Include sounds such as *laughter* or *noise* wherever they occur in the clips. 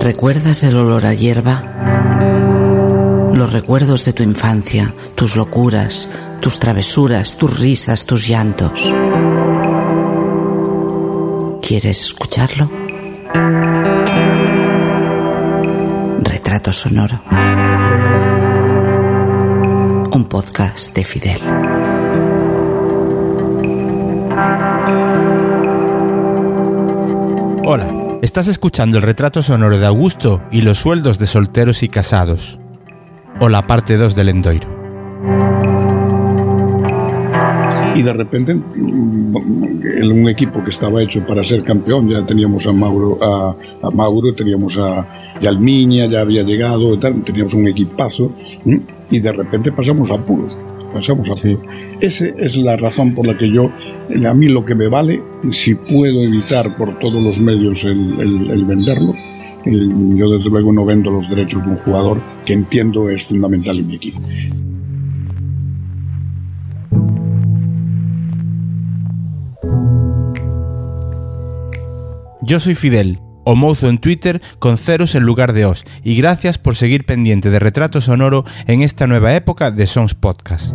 ¿Recuerdas el olor a hierba? Recuerdos de tu infancia, tus locuras, tus travesuras, tus risas, tus llantos. ¿Quieres escucharlo? Retrato Sonoro. Un podcast de Fidel. Hola. Estás escuchando el retrato sonoro de Augusto y los sueldos de solteros y casados, o la parte 2 del Endoiro. Y de repente, en un equipo que estaba hecho para ser campeón, ya teníamos a Mauro, a, Mauro teníamos a Yalmiña, ya había llegado, teníamos un equipazo, y de repente pasamos a puros pasamos a sí. Esa es la razón por la que yo, a mí lo que me vale, si puedo evitar por todos los medios el, venderlo, yo desde luego no vendo los derechos de un jugador que entiendo es fundamental en mi equipo. Yo soy Fidel, o mozo en Twitter con ceros en lugar de os, y gracias por seguir pendiente de Retrato Sonoro en esta nueva época de Sons Podcast.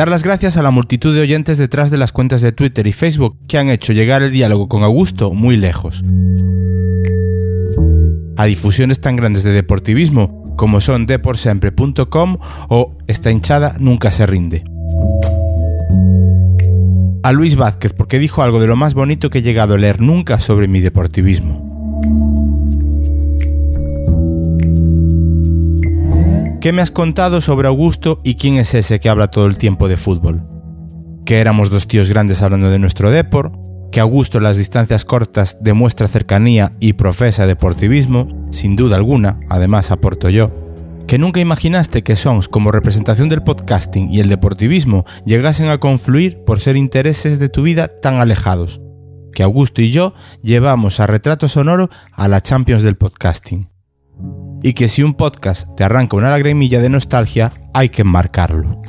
Dar las gracias a la multitud de oyentes detrás de las cuentas de Twitter y Facebook que han hecho llegar el diálogo con Augusto muy lejos. A difusiones tan grandes de deportivismo como son deporsiempre.com o Esta hinchada nunca se rinde a Luis Vázquez porque dijo algo de lo más bonito que he llegado a leer nunca sobre mi deportivismo. ¿Qué me has contado sobre Augusto y quién es ese que habla todo el tiempo de fútbol? Que éramos dos tíos grandes hablando de nuestro depor, que Augusto en las distancias cortas demuestra cercanía y profesa deportivismo, sin duda alguna, además aporto yo, que nunca imaginaste que Sons como representación del podcasting y el deportivismo llegasen a confluir por ser intereses de tu vida tan alejados, que Augusto y yo llevamos a retrato sonoro a la Champions del podcasting. Y que si un podcast te arranca una lagrimilla de nostalgia, hay que enmarcarlo.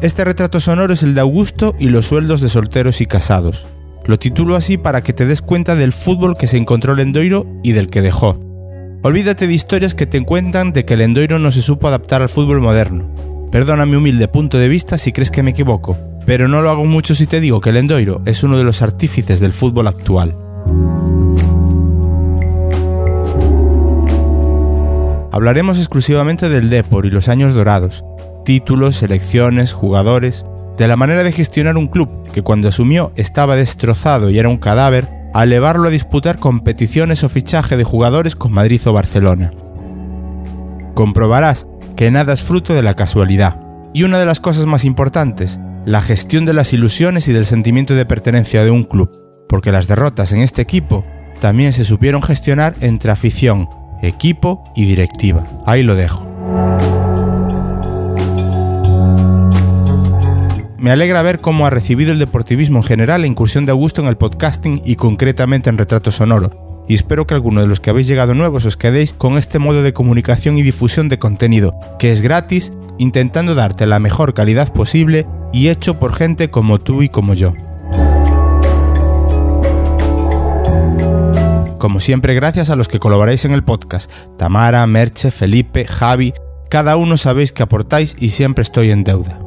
Este retrato sonoro es el de Augusto y los sueldos de solteros y casados, lo titulo así para que te des cuenta del fútbol que se encontró el Endoiro y del que dejó. Olvídate de historias que te cuentan de que el Endoiro no se supo adaptar al fútbol moderno. Perdona mi humilde punto de vista si crees que me equivoco, pero no lo hago mucho si te digo que el Endoiro es uno de los artífices del fútbol actual. Hablaremos exclusivamente del Depor y los años dorados, títulos, selecciones, jugadores, de la manera de gestionar un club que cuando asumió estaba destrozado y era un cadáver, a elevarlo a disputar competiciones o fichaje de jugadores con Madrid o Barcelona. Comprobarás que nada es fruto de la casualidad. Y una de las cosas más importantes, la gestión de las ilusiones y del sentimiento de pertenencia de un club, porque las derrotas en este equipo también se supieron gestionar entre afición, equipo y directiva. Ahí lo dejo. Me alegra ver cómo ha recibido el deportivismo en general la incursión de Augusto en el podcasting y concretamente en retrato sonoro. Y espero que alguno de los que habéis llegado nuevos os quedéis con este modo de comunicación y difusión de contenido, que es gratis, intentando darte la mejor calidad posible y hecho por gente como tú y como yo. Como siempre, gracias a los que colaboráis en el podcast, Tamara, Merche, Felipe, Javi, cada uno sabéis que aportáis y siempre estoy en deuda.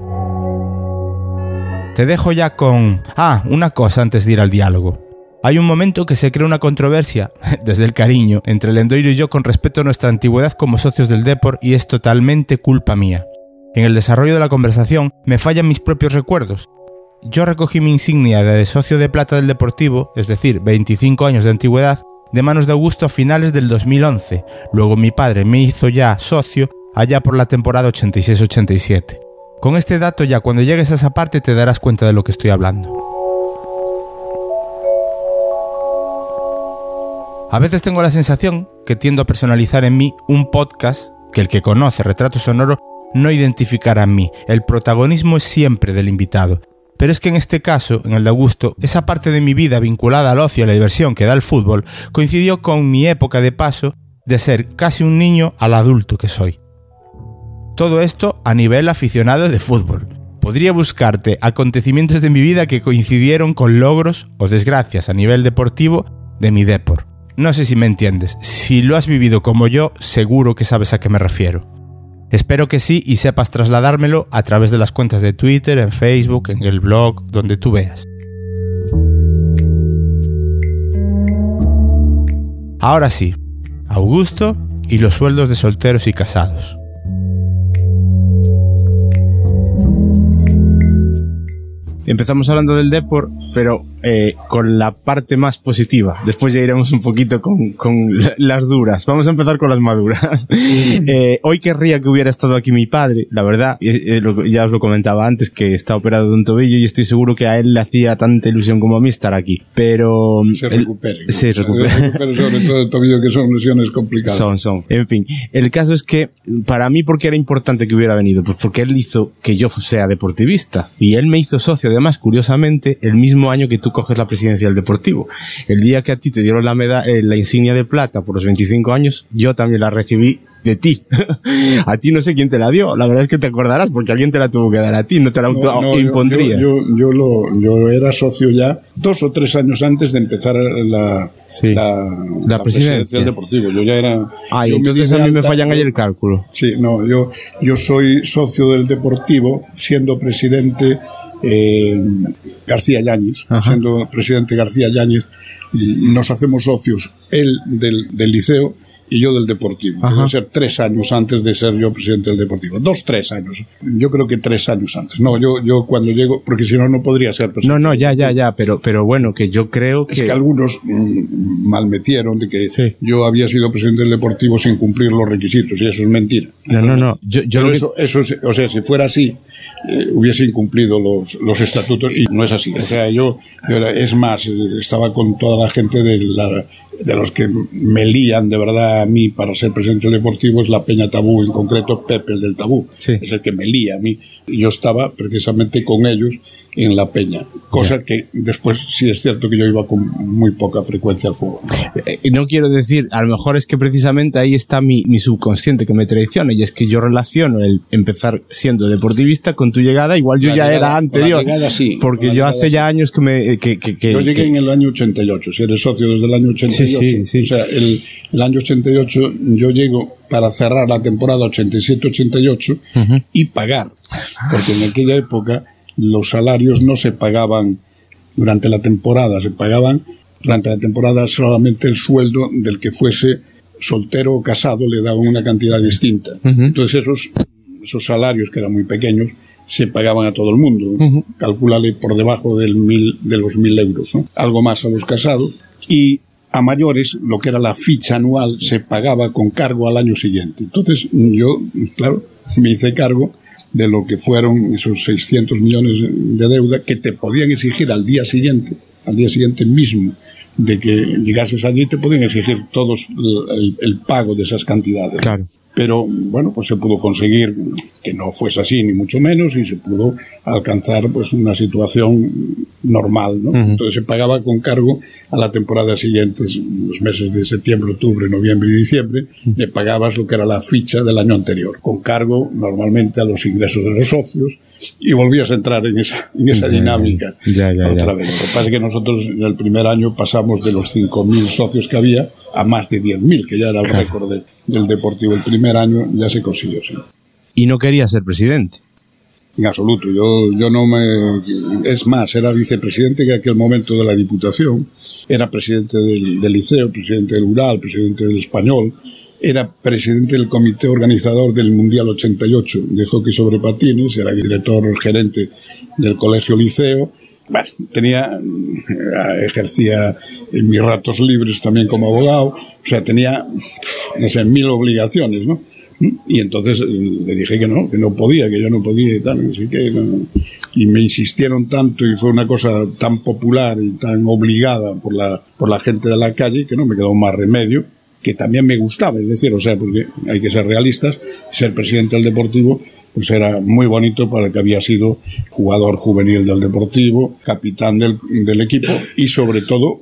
Te dejo ya con... Ah, una cosa antes de ir al diálogo. Hay un momento que se crea una controversia, *laughs* desde el cariño, entre el Endoiro y yo con respecto a nuestra antigüedad como socios del Depor y es totalmente culpa mía. En el desarrollo de la conversación me fallan mis propios recuerdos. Yo recogí mi insignia de socio de plata del Deportivo, es decir, 25 años de antigüedad, de manos de Augusto a finales del 2011. Luego mi padre me hizo ya socio allá por la temporada 86-87. Con este dato ya cuando llegues a esa parte te darás cuenta de lo que estoy hablando. A veces tengo la sensación que tiendo a personalizar en mí un podcast que el que conoce Retrato Sonoro no identificará en mí. El protagonismo es siempre del invitado. Pero es que en este caso, en el de Augusto, esa parte de mi vida vinculada al ocio y a la diversión que da el fútbol coincidió con mi época de paso de ser casi un niño al adulto que soy. Todo esto a nivel aficionado de fútbol. Podría buscarte acontecimientos de mi vida que coincidieron con logros o desgracias a nivel deportivo de mi depor. No sé si me entiendes. Si lo has vivido como yo, seguro que sabes a qué me refiero. Espero que sí y sepas trasladármelo a través de las cuentas de Twitter, en Facebook, en el blog, donde tú veas. Ahora sí, Augusto y los sueldos de solteros y casados. Empezamos hablando del Depor, pero eh, con la parte más positiva. Después ya iremos un poquito con, con las duras. Vamos a empezar con las maduras. *laughs* eh, hoy querría que hubiera estado aquí mi padre, la verdad. Eh, ya os lo comentaba antes que está operado de un tobillo y estoy seguro que a él le hacía tanta ilusión como a mí estar aquí. Pero... Se recupere. El, se recupere. Se recupere sobre todo el tobillo que son lesiones complicadas. Son, son. En fin, el caso es que para mí, ¿por qué era importante que hubiera venido? Pues porque él hizo que yo sea deportivista y él me hizo socio además, curiosamente, el mismo año que tú coges la presidencia del Deportivo. El día que a ti te dieron la, meda eh, la insignia de plata por los 25 años, yo también la recibí de ti. *laughs* a ti no sé quién te la dio, la verdad es que te acordarás porque alguien te la tuvo que dar a ti, no te la no, no, impondrías. Yo, yo, yo, lo, yo era socio ya dos o tres años antes de empezar la, sí. la, la, la presidencia del Deportivo. Yo ya era. Ah, yo entonces a mí me fallan ahí el cálculo. Sí, no, yo, yo soy socio del Deportivo, siendo presidente eh, García Yáñez, Ajá. siendo presidente García Yáñez, nos hacemos socios, él del, del liceo y yo del Deportivo. Ajá. Debe ser tres años antes de ser yo presidente del Deportivo. Dos, tres años. Yo creo que tres años antes. No, yo, yo cuando llego, porque si no, no podría ser presidente. No, no, ya, ya, ya, pero, pero bueno, que yo creo que... Es que algunos mm, malmetieron de que Sí. yo había sido presidente del Deportivo sin cumplir los requisitos, y eso es mentira. No, no, no. Yo, yo Pero lo que- eso, eso, es- o sea, si fuera así, eh, hubiese incumplido los, los estatutos y no es así. O sea, yo, yo era- es más, estaba con toda la gente de, la, de los que me lían de verdad a mí para ser presidente del Deportivo, es la Peña Tabú, en concreto Pepe, el del Tabú. Sí. Es el que me lía a mí. Yo estaba precisamente con ellos en la Peña, cosa que después sí es cierto que yo iba con muy poca frecuencia al fútbol. Eh, no quiero decir, a lo mejor es que precisamente ahí está mi, mi subconsciente que me traiciona y es que yo relaciono el empezar siendo deportivista con tu llegada, igual yo La ya llegada- era anterior, llegada sí, porque yo llegada hace ya años que me... Que, que, que- Yo llegué que- en el año 88, si eres socio desde el año 88. Sí, sí, sí. O sea, el, el año 88 yo llego para cerrar la temporada 87-88 Ujú. y pagar. Porque en aquella época los salarios no se pagaban durante la temporada, se pagaban durante la temporada solamente el sueldo del que fuese soltero o casado le daban una cantidad distinta. Entonces esos, esos salarios que eran muy pequeños se pagaban a todo el mundo. Ujú. Calcúlale por debajo del mil, de los mil euros, ¿no? algo más a los casados. Y a mayores, lo que era la ficha anual, se pagaba con cargo al año siguiente. Entonces yo, claro, me hice cargo de lo que fueron esos 600 millones de deuda que te podían exigir al día siguiente, al día siguiente mismo de que llegases allí, te podían exigir todos el, pago de esas cantidades. Claro. Pero bueno, pues se pudo conseguir que no fuese así, ni mucho menos, y se pudo alcanzar pues una situación normal, ¿no? Entonces se pagaba con cargo a la temporada siguiente, los meses de septiembre, octubre, noviembre y diciembre, le pagabas lo que era la ficha del año anterior, con cargo normalmente a los ingresos de los socios, y volvías a entrar en esa, en esa Ya, dinámica ya, ya, otra vez. Lo que pasa es que nosotros en el primer año pasamos de los 5.000 socios que había a más de 10.000, que ya era el récord de- del Deportivo. El primer año ya se consiguió, sí. Y no quería ser presidente. En absoluto. Yo, yo no me. Es más, era vicepresidente en aquel momento de la Diputación, era presidente del, del Liceo, presidente del Ural, presidente del Español, era presidente del comité organizador del Mundial 88 de hockey sobre patines, era director gerente del Colegio Liceo. Bueno, tenía, eh, ejercía en mis ratos libres también como abogado, o sea, tenía, no sé, mil obligaciones, ¿no? Y entonces eh, le dije que no, que no podía, que yo no podía y tal. Así que, no. y me insistieron tanto y fue una cosa tan popular y tan obligada por la, por la gente de la calle que no me quedó más remedio que también me gustaba, es decir, o sea, porque hay que ser realistas, ser presidente del Deportivo pues era muy bonito para el que había sido jugador juvenil del Deportivo, capitán del, del equipo y sobre todo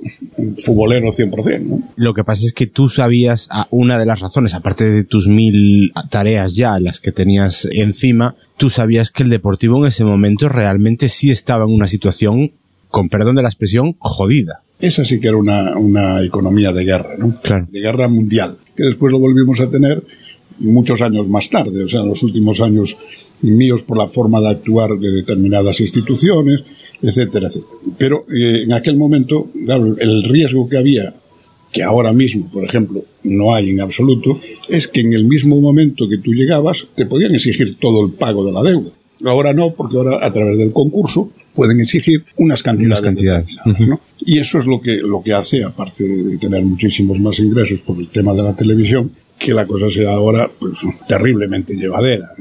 futbolero 100%. ¿no? Lo que pasa es que tú sabías a una de las razones, aparte de tus mil tareas ya, las que tenías encima, tú sabías que el Deportivo en ese momento realmente sí estaba en una situación, con perdón de la expresión, jodida. Esa sí que era una, una economía de guerra, ¿no? Claro. De guerra mundial, que después lo volvimos a tener muchos años más tarde, o sea, en los últimos años míos por la forma de actuar de determinadas instituciones, etcétera, etcétera. Pero eh, en aquel momento, claro, el riesgo que había, que ahora mismo, por ejemplo, no hay en absoluto, es que en el mismo momento que tú llegabas, te podían exigir todo el pago de la deuda. Ahora no, porque ahora a través del concurso pueden exigir unas cantidades. Unas cantidades. ¿no? Y eso es lo que, lo que hace, aparte de tener muchísimos más ingresos por el tema de la televisión, que la cosa sea ahora pues terriblemente llevadera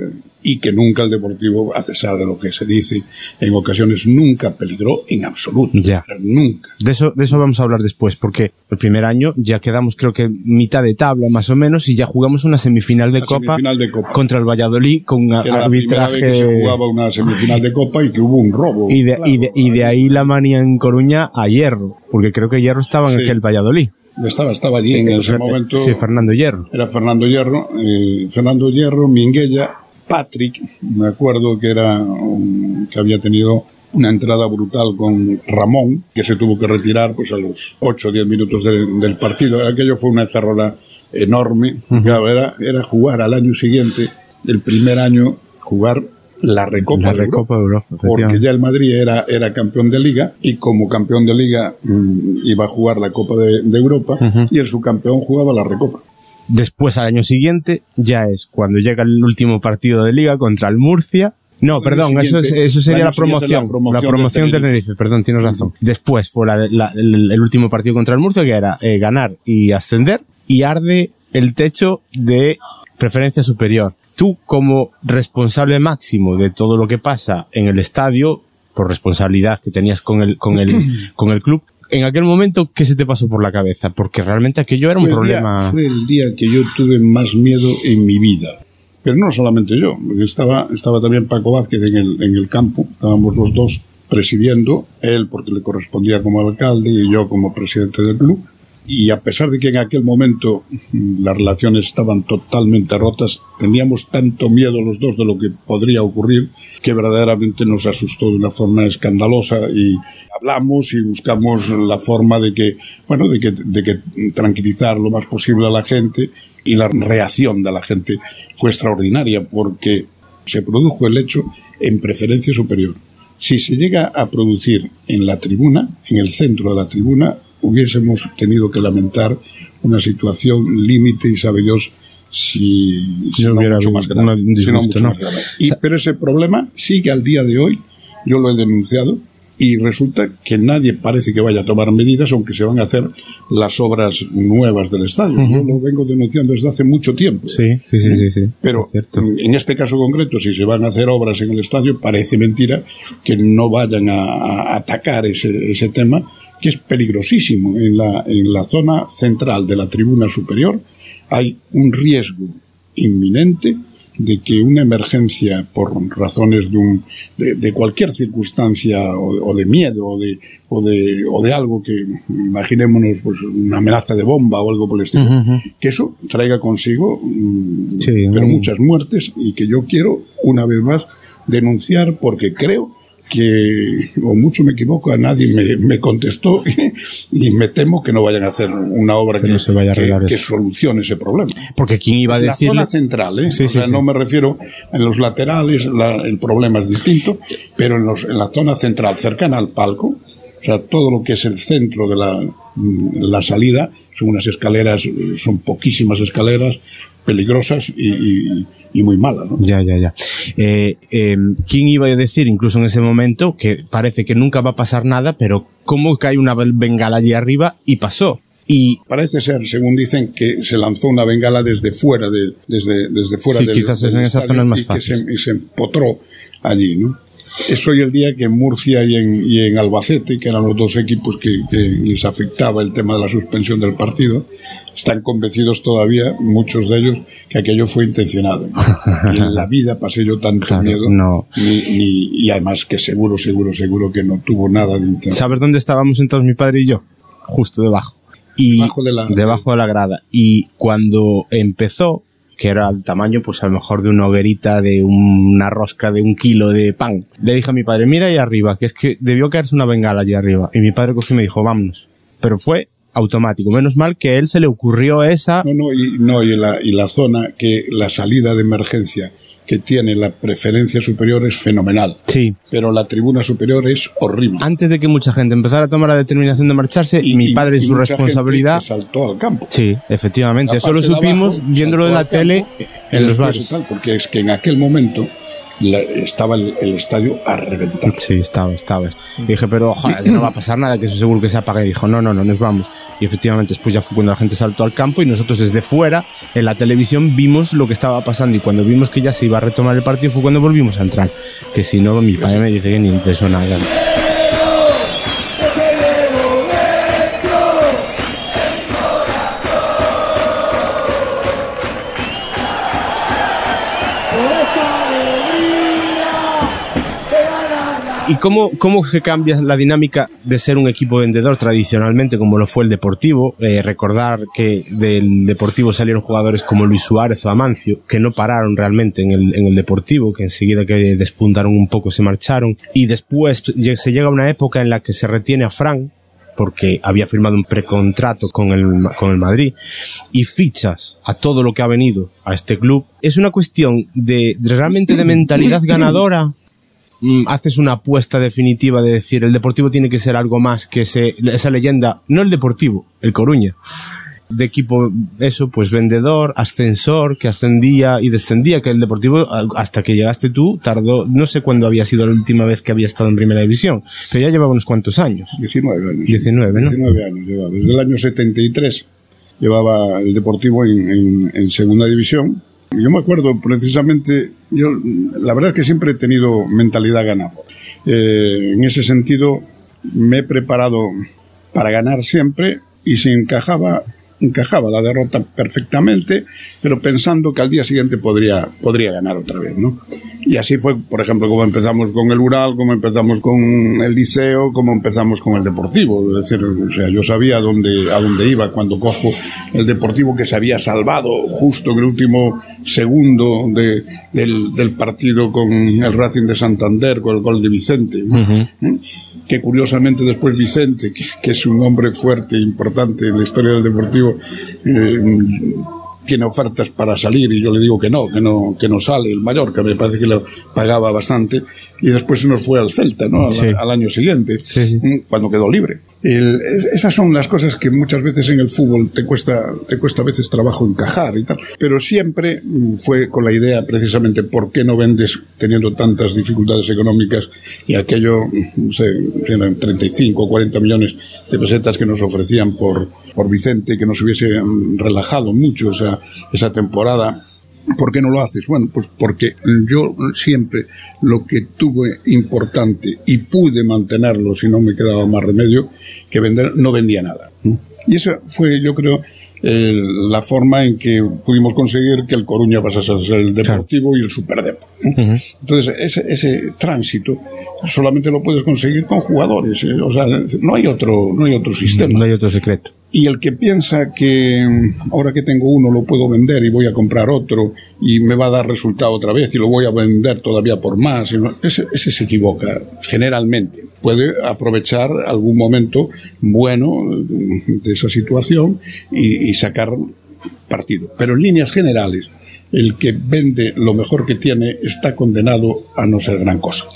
y que nunca el Deportivo, a pesar de lo que se dice, en ocasiones nunca peligró en absoluto. Ya. Nunca. De eso, de eso vamos a hablar después, porque el primer año ya quedamos creo que mitad de tabla más o menos y ya jugamos una semifinal de, copa, semifinal de Copa. contra el Valladolid con Que era la arbitraje vez que se jugaba una semifinal de Copa y que hubo un robo. y de, y, de, y de ahí la manía en Coruña a Hierro, porque creo que Hierro estaba en Sí. aquel Valladolid. Estaba, estaba allí en ese Fer- momento. Sí, Fernando Hierro. Era Fernando Hierro, eh, Fernando Hierro, Minguella, Patrick, me acuerdo que era un- que había tenido una entrada brutal con Ramón, que se tuvo que retirar pues a los 8 o 10 minutos de- del partido. Aquello fue una encerrola enorme. Claro, era, era jugar al año siguiente, el primer año, jugar la Recopa, La de Europa Recopa de Europa, porque ya el Madrid era, era campeón de liga y como campeón de liga mm, iba a jugar la Copa de, de Europa y el subcampeón jugaba la Recopa. Después, al año siguiente, ya es cuando llega el último partido de liga contra el Murcia. No, perdón, eso, es- eso sería la promoción. la promoción La promoción de de Tenerife. Tenerife, perdón, tienes razón. Después fue la- la- el, el último partido contra el Murcia, que era eh, ganar y ascender, y arde el techo de preferencia superior. Tú, como responsable máximo de todo lo que pasa en el estadio, por responsabilidad que tenías con el, con el, *clears throat* con el club, en aquel momento, ¿qué se te pasó por la cabeza? Porque realmente aquello era un día- problema. fue el día que yo tuve más miedo en mi vida. Pero no solamente yo, porque estaba, estaba también Paco Vázquez en el, en el campo, estábamos los dos presidiendo, él porque le correspondía como alcalde y yo como presidente del club. Y a pesar de que en aquel momento mm, las relaciones estaban totalmente rotas, teníamos tanto miedo los dos de lo que podría ocurrir que verdaderamente nos asustó de una forma escandalosa y hablamos y buscamos la forma de que, bueno, de que, de que tranquilizar lo más posible a la gente y la reacción de la gente fue extraordinaria porque se produjo el hecho en preferencia superior. Si se llega a producir en la tribuna, en el centro de la tribuna, hubiésemos tenido que lamentar una situación límite y sabe Dios si, si No hubiera mucho más grave. un Si no disgusto, mucho ¿no? más grave. Y- pero ese problema sigue al día de hoy. Yo lo he denunciado y resulta que nadie parece que vaya a tomar medidas, aunque se van a hacer las obras nuevas del estadio. Yo lo vengo denunciando desde hace mucho tiempo. Sí, sí, sí, sí. sí. Pero Es en este caso concreto, si se van a hacer obras en el estadio, parece mentira que no vayan a, a atacar ese, ese tema, que es peligrosísimo. En la, en la zona central de la tribuna superior hay un riesgo inminente de que una emergencia por razones de, un, de, de cualquier circunstancia o, o de miedo o de, o, de, o de algo que imaginémonos pues una amenaza de bomba o algo por el estilo, que eso traiga consigo mm, Sí, pero muchas muertes y que yo quiero una vez más denunciar porque creo que, o mucho me equivoco, a nadie me, me contestó *laughs* y me temo que no vayan a hacer una obra Que se vaya a que- que solucione ese problema. Porque quién iba a Es la decirle. zona central, ¿eh? Sí, o sí, sea, sí. no me refiero en los laterales, la- el problema es distinto, pero en, los, en la zona central, cercana al palco, o sea, todo lo que es el centro de la, mm, la salida, son unas escaleras, son poquísimas escaleras, peligrosas y, y- y muy malas, ¿no? Ya, ya, ya. Eh, eh, ¿Quién iba a decir, incluso en ese momento, que parece que nunca va a pasar nada, pero cómo cae una bengala allí arriba y pasó? Y Parece ser, según dicen, que se lanzó una bengala desde fuera, de, desde, desde fuera Sí, del, quizás es en estadio zonas más y que fáciles. se, y se empotró allí, ¿no? Es hoy el día que en Murcia y en, y en Albacete, que eran los dos equipos que, que les afectaba el tema de la suspensión del partido, están convencidos todavía, muchos de ellos, que aquello fue intencionado. *laughs* Y en la vida pasé yo tanto Claro, miedo, no. ni, ni- y además que seguro, seguro, seguro que no tuvo nada de intención. ¿Sabes dónde estábamos sentados mi padre y yo? Justo debajo. Y Debajo de la- debajo de la grada. Y cuando empezó, que era el tamaño, pues a lo mejor de una hoguerita, de una rosca de un kilo de pan, le dije a mi padre, mira ahí arriba, que es que debió caerse una bengala allí arriba. Y mi padre cogió y me dijo, vámonos. Pero fue automático. Menos mal que a él se le ocurrió esa. No, no, y, no, y, la, y la zona que la salida de emergencia que tiene la preferencia superior es fenomenal. Sí. Pero la tribuna superior es horrible. Antes de que mucha gente empezara a tomar la determinación de marcharse, Y- mi padre y su mucha gente responsabilidad. que saltó al campo. Sí, efectivamente. Eso lo supimos abajo viéndolo en la tele en los bares. tal, porque es que en aquel momento la- estaba el, el estadio a reventar. Sí, estaba, estaba. Y dije, pero ojalá que no va a pasar nada, que eso seguro que se apague. Y dijo, no, no, no, nos vamos. Y efectivamente, después ya fue cuando la gente saltó al campo y nosotros desde fuera, en la televisión, vimos lo que estaba pasando. Y cuando vimos que ya se iba a retomar el partido fue cuando volvimos a entrar. Que si no, mi padre me dice que ni eso nada. ¿Y cómo, cómo se cambia la dinámica de ser un equipo vendedor tradicionalmente como lo fue el Deportivo? Eh, recordar que del Deportivo salieron jugadores como Luis Suárez o Amancio, que no pararon realmente en el, en el Deportivo, que enseguida que despuntaron un poco se marcharon. Y después se llega a una época en la que se retiene a Fran, porque había firmado un precontrato con el, con el Madrid, y fichas a todo lo que ha venido a este club. Es una cuestión de, de realmente de mentalidad ganadora haces una apuesta definitiva de decir el Deportivo tiene que ser algo más que ese, esa leyenda, no el Deportivo, el Coruña, de equipo, eso, pues vendedor, ascensor, que ascendía y descendía, que el Deportivo, hasta que llegaste tú, tardó, no sé cuándo había sido la última vez que había estado en Primera División, pero ya llevaba unos cuantos años. 19 años. 19, ¿no? 19 años llevaba. Desde el año 73 llevaba el Deportivo en, en- en segunda división. Yo me acuerdo precisamente, yo la verdad es que siempre he tenido mentalidad ganadora. Eh, en ese sentido me he preparado para ganar siempre y si encajaba, encajaba la derrota perfectamente, pero pensando que al día siguiente podría, podría ganar otra vez, ¿no? Y así fue, por ejemplo, como empezamos con el Ural, como empezamos con el Liceo, como empezamos con el Deportivo. Es decir, o sea, yo sabía a dónde, a dónde iba cuando cojo el Deportivo que se había salvado justo en el último segundo de- del, del partido con el Racing de Santander, con el gol de Vicente. ¿no? ¿Eh? que curiosamente después Vicente, que, que es un hombre fuerte e importante en la historia del Deportivo, eh, tiene ofertas para salir y yo le digo que no, que no, que no sale el Mallorca, me parece que lo pagaba bastante y después se nos fue al Celta, ¿no? Al, Sí. al año siguiente, Sí, sí. mm, cuando quedó libre. El- es- esas son las cosas que muchas veces en el fútbol te cuesta, te cuesta a veces trabajo encajar y tal. Pero siempre mm, fue con la idea precisamente por qué no vendes teniendo tantas dificultades económicas y aquello, mm, no sé, eran 35 o 40 millones de pesetas que nos ofrecían por, por Vicente, que nos hubiese relajado mucho esa, esa temporada. ¿Por qué no lo haces? Bueno, pues porque yo siempre lo que tuve importante y pude mantenerlo si no me quedaba más remedio que vender, no vendía nada. Y esa fue, yo creo, eh, la forma en que pudimos conseguir que el Coruña pasase a ser el Deportivo y el Superdepo. ¿no? Entonces, ese, ese tránsito solamente lo puedes conseguir con jugadores. ¿eh? O sea, no hay otro, no hay otro sistema. No hay otro secreto. Y el que piensa que mm, ahora que tengo uno lo puedo vender y voy a comprar otro y me va a dar resultado otra vez y lo voy a vender todavía por más, ese, ese se equivoca generalmente. Puede aprovechar algún momento bueno mm, de esa situación y sacar partido. Pero en líneas generales, el que vende lo mejor que tiene está condenado a no ser gran cosa.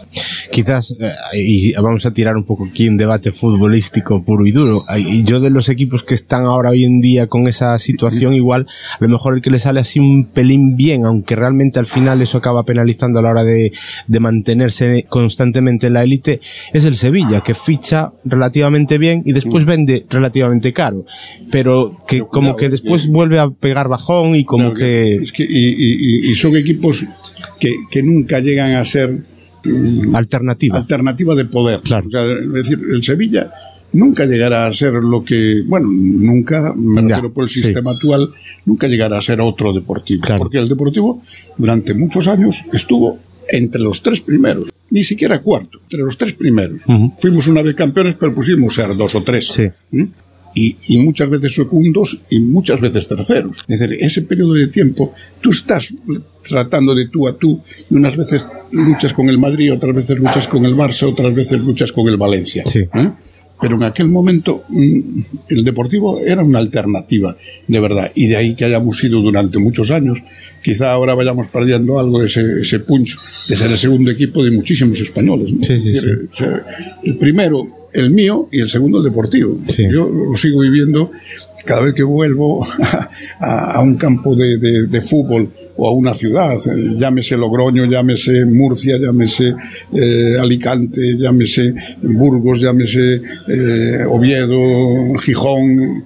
Quizás, eh, y vamos a tirar un poco aquí un debate futbolístico puro y duro, y yo de los equipos que están ahora hoy en día con esa situación, igual, a lo mejor el que le sale así un pelín bien, aunque realmente al final eso acaba penalizando a la hora de, de mantenerse constantemente en la élite, es el Sevilla, que ficha relativamente bien y después vende relativamente caro, pero que Pero como que es después vuelve a pegar bajón y como Claro que... es que- y, y- son equipos que, que nunca llegan a ser alternativa. Alternativa de poder. Claro. O sea, es decir, el Sevilla nunca llegará a ser lo que, bueno, nunca, me Ya, refiero por el sí. sistema actual, nunca llegará a ser otro deportivo. Claro. Porque el deportivo durante muchos años estuvo entre los tres primeros, ni siquiera cuarto, entre los tres primeros. Fuimos una vez campeones, pero pusimos ser dos o tres. Sí. ¿Mm? Y, y muchas veces segundos y muchas veces terceros. Es decir, ese periodo de tiempo, tú estás tratando de tú a tú, y unas veces luchas con el Madrid, otras veces luchas con el Barça, otras veces luchas con el Valencia. Sí. ¿eh? Pero en aquel momento mm, el Deportivo era una alternativa, de verdad. Y de ahí que hayamos sido durante muchos años, quizá ahora vayamos perdiendo algo de ese, ese punch de ser el segundo equipo de muchísimos españoles. ¿no? Sí, Es sí, decir, o sea, el primero, el mío, y el segundo, el Deportivo. Sí. Yo lo sigo viviendo cada vez que vuelvo a, *laughs* a- a un campo de, de- de fútbol o a una ciudad, eh, llámese Logroño, llámese Murcia, llámese eh, Alicante, llámese Burgos, llámese eh, Oviedo, Gijón.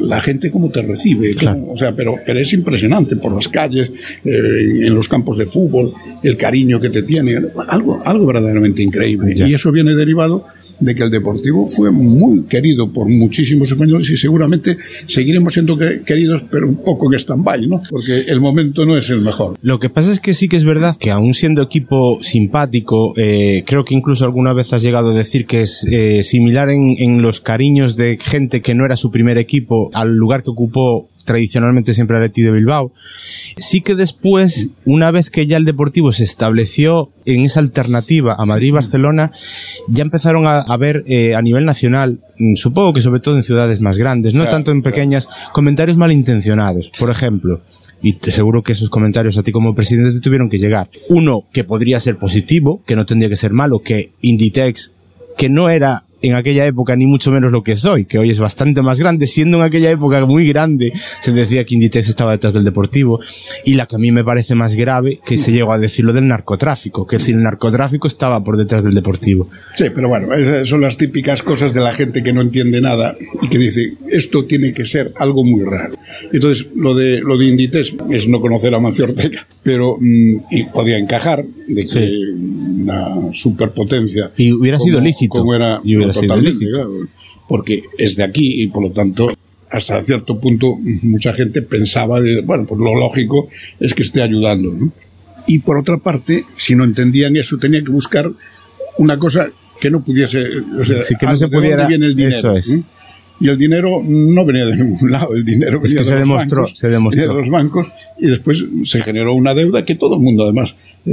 la gente cómo te recibe, Claro. o sea, pero, pero es impresionante por las calles, eh, en los campos de fútbol, el cariño que te tiene, algo, algo verdaderamente increíble. Ya. Y eso viene derivado de que el Deportivo fue muy querido por muchísimos españoles y seguramente seguiremos siendo que- queridos, pero un poco en stand-by, ¿no? Porque el momento no es el mejor. Lo que pasa es que sí que es verdad que aún siendo equipo simpático, eh, creo que incluso alguna vez has llegado a decir que es eh, similar en los cariños de gente que no era su primer equipo al lugar que ocupó tradicionalmente siempre Atleti de Bilbao. Sí que después, una vez que ya el Deportivo se estableció en esa alternativa a Madrid y Barcelona, ya empezaron a, a ver eh, a nivel nacional, mm, supongo que sobre todo en ciudades más grandes, no Claro, tanto en claro. pequeñas, comentarios malintencionados. Por ejemplo, y te seguro que esos comentarios a ti como presidente te tuvieron que llegar. Uno, que podría ser positivo, que no tendría que ser malo, que Inditex, que no era en aquella época ni mucho menos lo que soy, que hoy es bastante más grande, siendo en aquella época muy grande, se decía que Inditex estaba detrás del deportivo, y la que a mí me parece más grave, que se llegó a decir lo del narcotráfico, que si el narcotráfico estaba por detrás del deportivo. Sí, pero bueno, esas son las típicas cosas de la gente que no entiende nada y que dice, esto tiene que ser algo muy raro. Entonces, lo de, lo de Inditex es no conocer a Mancio Ortega, pero mm, y podía encajar de que Sí. una superpotencia. Y hubiera sido como- lícito. Como era Y hubiera lícito. claro, porque es de aquí y por lo tanto hasta cierto punto mucha gente pensaba de, bueno, pues lo lógico es que esté ayudando, ¿no? Y por otra parte, si no entendían eso, tenía que buscar una cosa que no pudiese, o sea, Sí, que no se pudiera- viene el dinero. eso es. ¿eh? Y el dinero no venía de ningún *laughs* lado, el dinero Es venía que de se los demostró, bancos, se demostró. venía de los bancos y después se generó una deuda que todo el mundo además eh,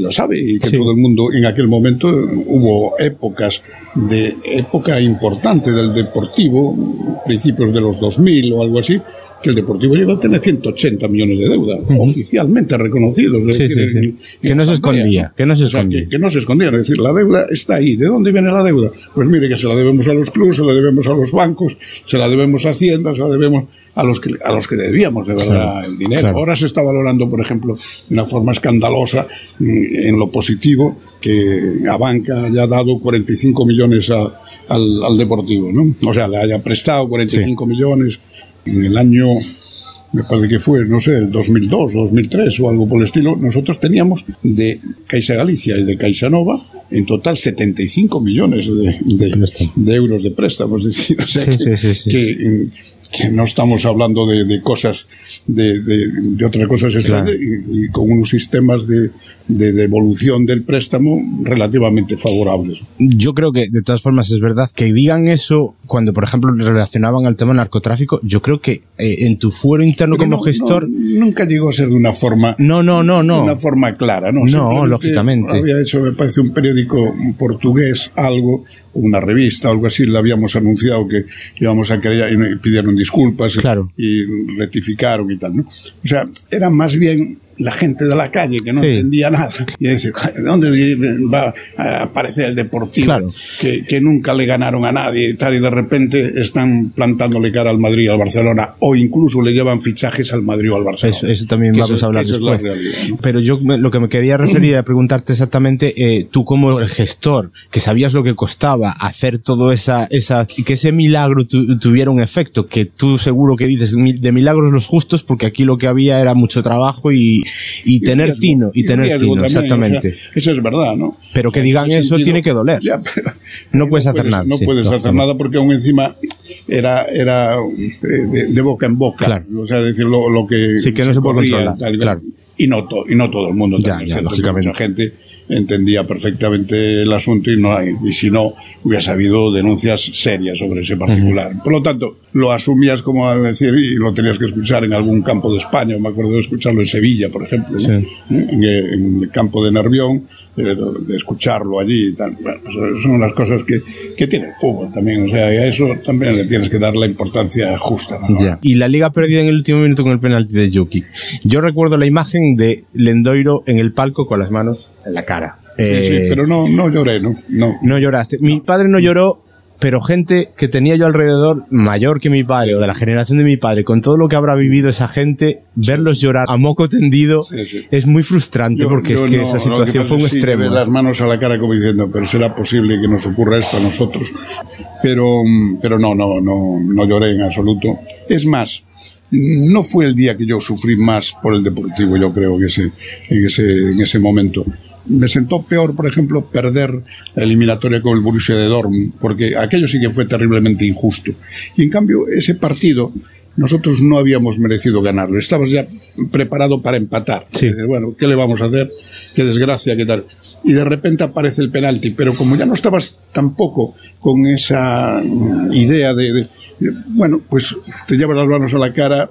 lo sabe y que Sí. todo el mundo en aquel momento eh, hubo épocas de época importante del deportivo, principios de los 2000 o algo así, que el deportivo llegó a tener 180 millones de deuda, oficialmente reconocidos. es Sí, decir, sí, sí. en- Que en no escondía, que no se O sea, escondía. que- que no se escondía, es decir, la deuda está ahí. ¿De dónde viene la deuda? Pues mire que se la debemos a los clubes, se la debemos a los bancos, se la debemos a Hacienda, se la debemos a los que, a los que debíamos de verdad Claro, el dinero. claro. Ahora se está valorando, por ejemplo, de una forma escandalosa mm, en lo positivo que a banca haya dado 45 millones a- al, al deportivo, ¿no? O sea, le haya prestado 45 millones en el año me parece que fue, no sé, el 2002, 2003 o algo por el estilo, nosotros teníamos de Caixa Galicia y de Caixa Nova en total 75 millones de, de- de euros de préstamos. Es decir, *laughs* o sea Sí, que, sí, sí, que, que no estamos hablando de, de cosas, de, otras cosas extrañas y, y con unos sistemas de, de devolución del préstamo relativamente favorables. Yo creo que de todas formas es verdad que digan eso cuando, por ejemplo, relacionaban al tema narcotráfico. Yo creo que eh, en tu fuero interno Pero como no- gestor. no- nunca llegó a ser de una forma No, no, no, no. de una forma clara, ¿no? No, lógicamente. Había hecho, me parece, un periódico portugués, algo, una revista, algo así, le habíamos anunciado que íbamos a querer y pidieron disculpas y- Claro. y, rectificaron y tal, ¿no? O sea, era más bien la gente de la calle que no Sí. entendía nada y decir, ¿de dónde va a aparecer el deportivo? Claro. Que, que nunca le ganaron a nadie y tal, y de repente están plantándole cara al Madrid y al Barcelona, o incluso le llevan fichajes al Madrid o al Barcelona. Eso, eso también vamos eso- a hablar después. realidad, ¿no? Pero yo me- lo que me quería referir era preguntarte exactamente, eh, tú como el gestor, que sabías lo que costaba hacer todo esa, esa, que ese milagro tu- tuviera un efecto, que tú seguro que dices "Mi- de milagros los justos, porque aquí lo que había era mucho trabajo y y tener riesgo, tino, y, tener riesgo tino, también, exactamente. o sea, eso es verdad, ¿no? Pero que digan eso tiene que doler. Ya, pero- No puedes hacer nada, No sí, puedes hacer nada porque aún encima era, era eh, de, de boca en boca. Claro. O sea, decir lo, lo que. Sí, que no se puede controlar, tal y claro. Y no, to- y no todo el mundo. Ya, también, ya, lógicamente. Mucha gente entendía perfectamente el asunto y no hay, y si no hubiese habido denuncias serias sobre ese particular. Por lo tanto, lo asumías como a decir y lo tenías que escuchar en algún campo de España. Me acuerdo de escucharlo en Sevilla, por ejemplo, ¿no? Sí. ¿Eh? en, el- en el campo de Nervión, eh, de escucharlo allí y tal. Bueno, pues son las cosas que, que tiene el fútbol también. O sea, y a eso también le tienes que dar la importancia justa. ¿no? Ya. Y la liga perdida en el último minuto con el penalti de Yuki. Yo recuerdo la imagen de Lendoiro en el palco con las manos en la cara. Sí, sí, Eh, pero no, no lloré, ¿no? no. No lloraste. Mi padre no lloró, pero gente que tenía yo alrededor, mayor que mi padre, o de la generación de mi padre, con todo lo que habrá vivido esa gente, verlos llorar a moco tendido Sí, sí. es muy frustrante Yo- porque yo es que no, esa situación fue un es extremo. las manos a la cara como diciendo, pero será posible que nos ocurra esto a nosotros. Pero, mm, pero no, no, no, no lloré en absoluto. Es más, no fue el día que yo sufrí más por el deportivo, yo creo, que ese, en, ese, en ese momento. Me sentó peor, por ejemplo, perder la eliminatoria con el Borussia de Dortmund, porque aquello sí que fue terriblemente injusto. Y en cambio, ese partido, nosotros no habíamos merecido ganarlo. Estabas ya preparado para empatar. Sí. Dices, bueno, ¿qué le vamos a hacer? Qué desgracia, qué tal. Y de repente aparece el penalti, pero como ya no estabas tampoco con esa mm, idea de, bueno, pues te llevas las manos a la cara,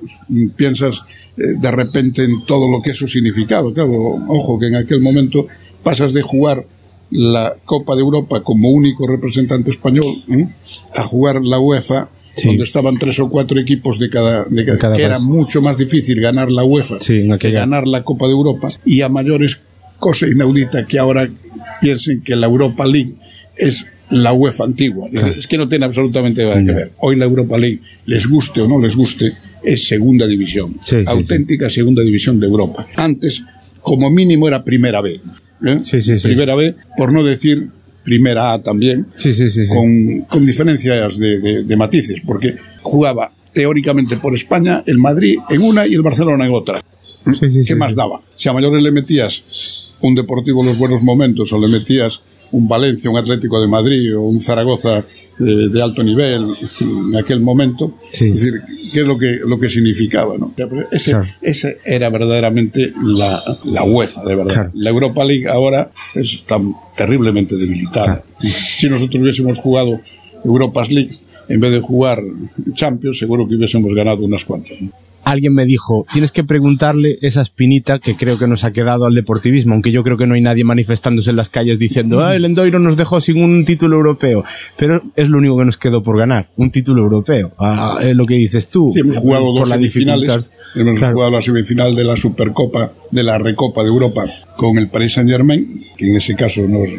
piensas eh, de repente en todo lo que eso significaba. Claro, ojo, que en aquel momento pasas de jugar la Copa de Europa como único representante español ¿eh? a jugar la UEFA Sí. donde estaban tres o cuatro equipos de cada, de cada, cada que era mucho más difícil ganar la UEFA Sí, que ganar la Copa de Europa y a mayores cosa inaudita que ahora piensen que la Europa League es la UEFA antigua. Es que no tiene absolutamente nada que ver. Hoy la Europa League, les guste o no les guste, es segunda división. Sí, auténtica segunda división de Europa. Antes, como mínimo, era primera B. ¿eh? Sí, sí, sí, primera B, por no decir primera A también Sí, sí, sí. sí. con, con diferencias de, de- de matices, porque jugaba teóricamente por España el Madrid en una y el Barcelona en otra. Sí, sí, ¿Qué sí, más daba? Si a mayores le metías un Deportivo en los buenos momentos o le metías un Valencia, un Atlético de Madrid o un Zaragoza de, de alto nivel en aquel momento, Sí. es decir, ¿qué es lo que, lo que significaba? ¿no? Ese, Claro. ese era verdaderamente la, la UEFA, de verdad. Claro. La Europa League ahora es tan terriblemente debilitada. Si nosotros hubiésemos jugado Europas League en vez de jugar Champions, seguro que hubiésemos ganado unas cuantas. ¿no? Alguien me dijo, tienes que preguntarle esa espinita que creo que nos ha quedado al deportivismo, aunque yo creo que no hay nadie manifestándose en las calles diciendo, ah, el Endoiro nos dejó sin un título europeo, pero es lo único que nos quedó por ganar, un título europeo. Ah, es lo que dices tú. Sí, hemos jugado por dos la semifinales. Hemos Claro. jugado la semifinal de la Supercopa, de la Recopa de Europa con el Paris Saint Germain, que en ese caso nos,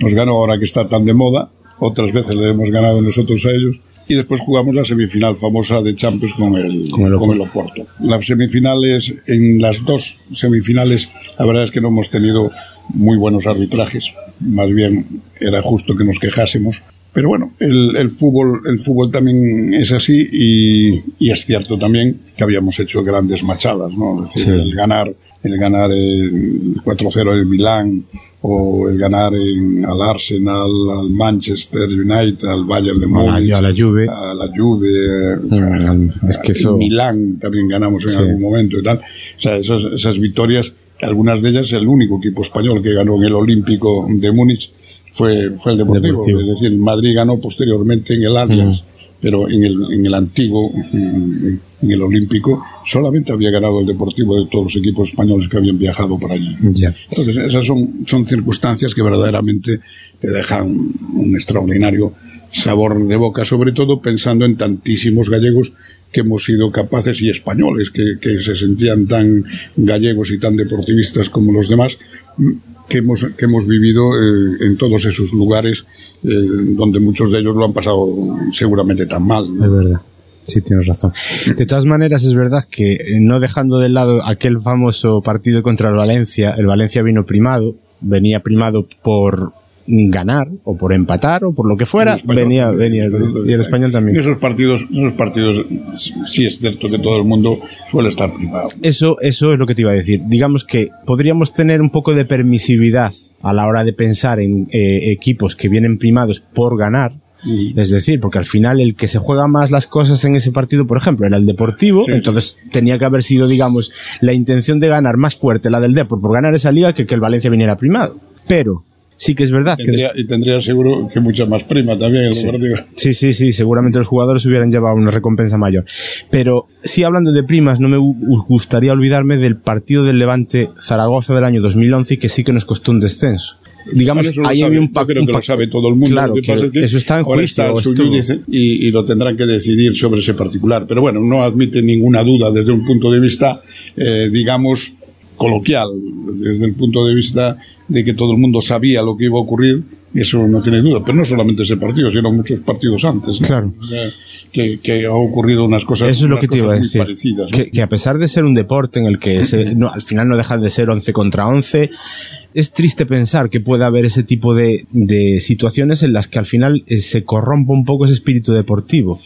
nos ganó ahora que está tan de moda. Otras veces le hemos ganado nosotros a ellos. Y después jugamos la semifinal famosa de Champions con el, Con el con el Oporto. Las semifinales, en las dos semifinales, la verdad es que no hemos tenido muy buenos arbitrajes. Más bien era justo que nos quejásemos. Pero bueno, el, el fútbol, el fútbol también es así y, y es cierto también que habíamos hecho grandes machadas, ¿no? Es decir, Sí. el ganar, el ganar el 4-0 en Milán o el ganar en, al Arsenal, al Manchester United, al Bayern de Múnich, a la Juve. a la Juve, Mm, es que eso- Milán también ganamos en Sí. algún momento y tal. O sea, esas, esas victorias, algunas de ellas el único equipo español que ganó en el Olímpico de Múnich fue, fue el Deportivo. Deportivo. Es decir, el Madrid ganó posteriormente en el Allianz, pero en el, en el antiguo, en, en el Olímpico, solamente había ganado el Deportivo de todos los equipos españoles que habían viajado por allí. Entonces, esas son, son circunstancias que verdaderamente te dejan un extraordinario sabor de boca, sobre todo pensando en tantísimos gallegos que hemos sido capaces y españoles que, que se sentían tan gallegos y tan deportivistas como los demás, mm, que hemos, que hemos vivido eh, en todos esos lugares eh, donde muchos de ellos lo han pasado seguramente tan mal. Es verdad. Sí, tienes razón. De todas maneras, es verdad que eh, no dejando de lado aquel famoso partido contra el Valencia, el Valencia vino primado, venía primado por ganar o por empatar o por lo que fuera, venía, venía y el español también. Esos partidos, esos partidos sí es cierto que todo el mundo suele estar privado. Eso, eso es lo que te iba a decir. Digamos que podríamos tener un poco de permisividad a la hora de pensar en eh, equipos que vienen primados por ganar, es decir, porque al final el que se juega más las cosas en ese partido, por ejemplo, era el Deportivo, entonces tenía que haber sido, digamos, la intención de ganar más fuerte la del Depor por ganar esa liga que que el Valencia viniera primado. Pero sí que es verdad. Tendría, que y tendría seguro que mucha más prima también el sí. Sí, sí, sí, seguramente los jugadores hubieran llevado una recompensa mayor. Pero sí, hablando de primas, no me gustaría olvidarme del partido del Levante Zaragoza del año 2011 que sí que nos costó un descenso digamos, eso ahí había un pacto. creo que lo sabe todo el mundo. Claro, lo que que pasa es que eso está en juicio. Está y, y, lo tendrán que decidir sobre ese particular. Pero bueno, no admite ninguna duda desde un punto de vista, eh, digamos, coloquial, desde el punto de vista de que todo el mundo sabía lo que iba a ocurrir. Y eso no tiene duda, pero no solamente ese partido, sino muchos partidos antes. ¿no? Claro. Que, que, ha ocurrido unas cosas, eso es lo que te iba a decir. parecidas. ¿no? Que, que, a pesar de ser un deporte en el que se, no, al final no deja de ser 11 contra 11, es triste pensar que pueda haber ese tipo de, de situaciones en las que al final eh, se corrompa un poco ese espíritu deportivo.